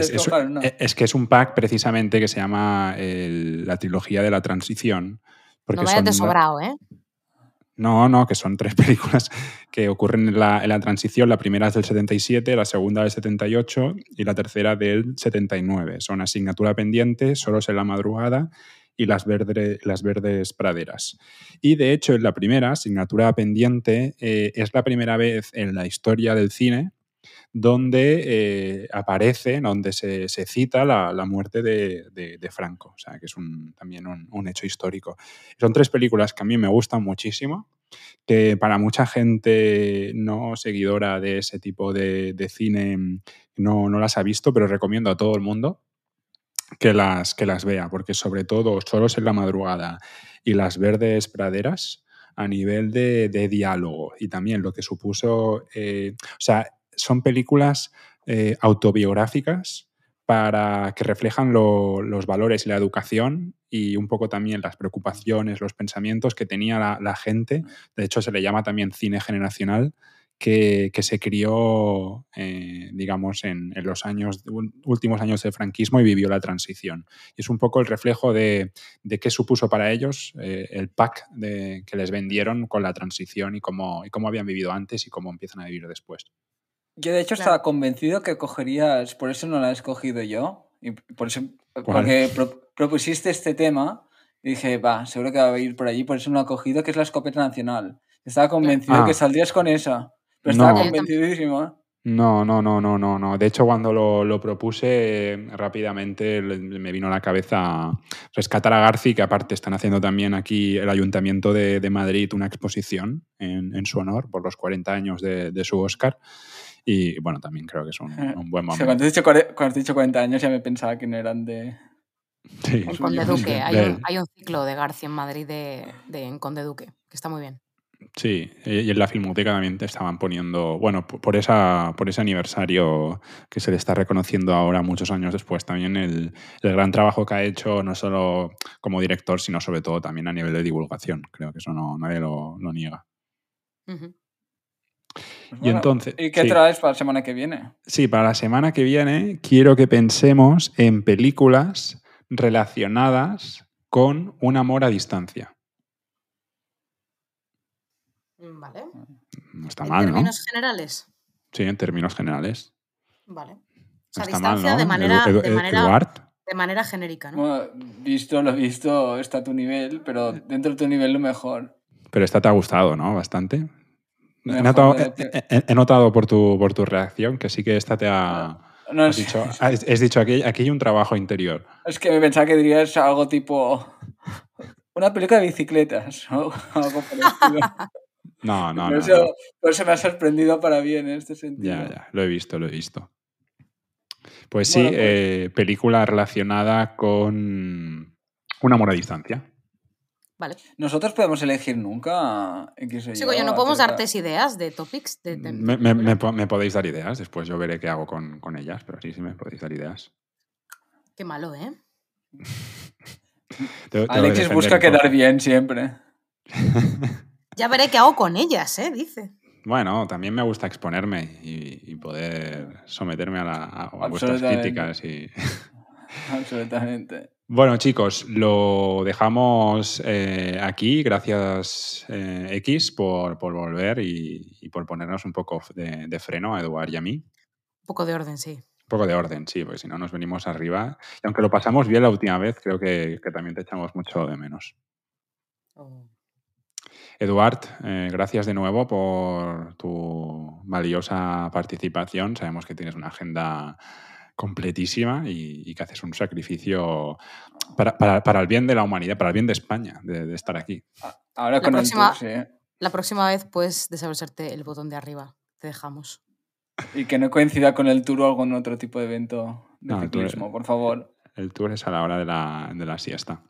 es, que es un pack precisamente que se llama el- la trilogía de la transición. Porque no vayas son sobrado, ¿eh? No, no, que son tres *laughs* películas que ocurren en la, transición. La primera es del 77, la segunda del 78 y la tercera del 79. Son asignatura pendiente, solos en la madrugada y las, las verdes praderas. Y de hecho, la primera, asignatura pendiente, eh, es la primera vez en la historia del cine donde eh, aparece, donde se, se cita la, la muerte de, de- Franco, o sea, que es un- también un, un hecho histórico. Son tres películas que a mí me gustan muchísimo, que para mucha gente no seguidora de ese tipo de, de cine mm, no, no las ha visto, pero recomiendo a todo el mundo que las, que las vea, porque sobre todo Solos en la madrugada y Las verdes praderas a nivel de, de diálogo y también lo que supuso, eh, o sea, son películas eh, autobiográficas para que reflejan lo- los valores y la educación y un poco también las preocupaciones, los pensamientos que tenía la, la gente. De hecho, se le llama también cine generacional, que, que se crió, eh, digamos, en, en los años, últimos años del franquismo y vivió la transición. Y es un poco el reflejo de, de qué supuso para ellos eh, el pack de, que les vendieron con la transición y cómo, y cómo habían vivido antes y cómo empiezan a vivir después. Yo de hecho Claro. estaba convencido que cogerías, por eso no la he escogido yo, y por eso, ¿Cuál? porque pro- propusiste este tema, y dije, va, seguro que va a ir por allí, por eso no la he cogido, que es la escopeta nacional. Estaba convencido Ah. que saldrías con esa, pero No. estaba convencidísimo. No, no, no, no, no, no. De hecho, cuando lo, lo propuse eh, rápidamente me vino a la cabeza rescatar a Garci, que aparte están haciendo también aquí el Ayuntamiento de, de Madrid una exposición en, en su honor por los 40 años de, de su Oscar. Y bueno, también creo que es un, un buen momento. cuando, has dicho, cuando has dicho 40 años ya me pensaba que no eran de... Sí. En Conde. Duque. Hay un, hay un ciclo de García en Madrid de, de- en Conde Duque, que está muy bien. Sí, y en la filmoteca también te estaban poniendo, bueno, por, esa, por ese aniversario que se le está reconociendo ahora, muchos años después, también el, el gran trabajo que ha hecho, no solo como director, sino sobre todo también a nivel de divulgación. Creo que eso no, nadie lo, lo niega. Pues Y bueno, entonces, ¿Y qué sí. traes para la semana que viene? Sí, para la semana que viene quiero que pensemos en películas relacionadas con un amor a distancia. Vale. No está ¿En mal, ¿no? términos generales? Sí, en términos generales. Vale. O No sea, está mal, distancia ¿no? de, manera, Edu- de, Edu- manera, Eduard. de manera genérica, ¿no? Bueno, visto lo visto, está a tu nivel, pero dentro de tu nivel lo mejor. Pero esta te ha gustado, ¿no? Bastante. He notado, de- he- he- he notado por, tu, por tu reacción que sí que esta te ha... No, Has es, dicho, has, has dicho aquí, aquí hay un trabajo interior. es que me pensaba que dirías algo tipo... Una película de bicicletas o *laughs* algo por el estilo. *laughs* No, no, por, no. eso, no. por eso me ha sorprendido para bien en este sentido. Ya, ya, lo he visto, lo he visto. Pues sí, Bueno, pues- eh, película relacionada con un amor a distancia. Vale. Nosotros podemos elegir nunca X o Sí, oye, no podemos darte ideas de topics. De, de- Me, me- me po- me podéis dar ideas, después yo veré qué hago con, con ellas, pero sí, sí me podéis dar ideas. Qué malo, ¿eh? *laughs* Te- te Alexis busca quedar bien siempre. *laughs* Ya veré qué hago con ellas, ¿eh? Dice. Bueno, también me gusta exponerme y, y poder someterme a, la- a- a vuestras críticas. Y... *laughs* Absolutamente. Bueno, chicos, lo dejamos eh, aquí. Gracias, eh, X, por, por volver y, y por ponernos un poco de, de freno a Eduard y a mí. Un poco de orden, sí. Un poco de orden, sí, porque si no nos venimos arriba. Y aunque lo pasamos bien la última vez, creo que, que también te echamos mucho de menos. Oh. Eduard, eh, gracias de nuevo por tu valiosa participación. Sabemos que tienes una agenda completísima y, y que haces un sacrificio para, para- para el bien de la humanidad, para el bien de España, de, de estar aquí. Ahora La con próxima- el tour, sí. La próxima vez puedes desabrocharte el botón de arriba. Te dejamos. Y que no coincida con el tour o algún otro tipo de evento de No, el ciclismo, por favor. El tour es a la hora de la, de la siesta.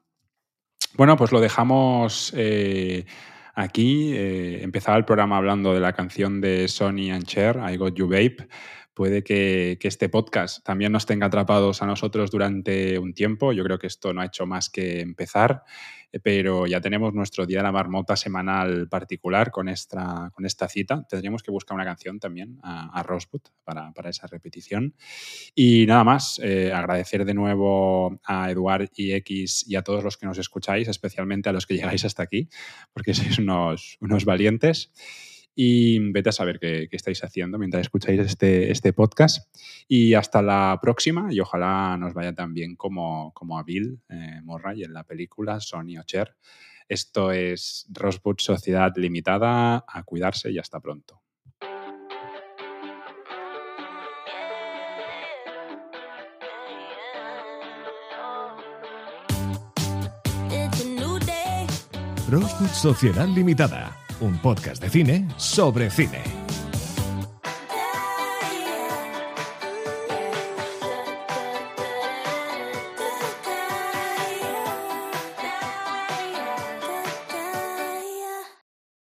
Bueno, pues lo dejamos eh, aquí. Eh, empezaba el programa hablando de la canción de Sonny and Cher, I Got You Babe. Puede que, este podcast también nos tenga atrapados a nosotros durante un tiempo. Yo creo que esto no ha hecho más que empezar, eh, pero ya tenemos nuestro Día de la Marmota semanal particular con esta, cita. Tendríamos que buscar una canción también a, a para, esa repetición. Y nada más, eh, agradecer de nuevo a Eduard y X y a todos los que nos escucháis, especialmente a los que *laughs* llegáis hasta aquí, porque sois unos valientes. Y vete a saber qué, estáis haciendo mientras escucháis este, este podcast. Y hasta la próxima y ojalá nos vaya tan bien como, como a Bill eh, en la película Sony o Cher. Esto es Rosebud Sociedad Limitada. A cuidarse y hasta pronto. Rosewood Sociedad Limitada, un podcast de cine sobre cine.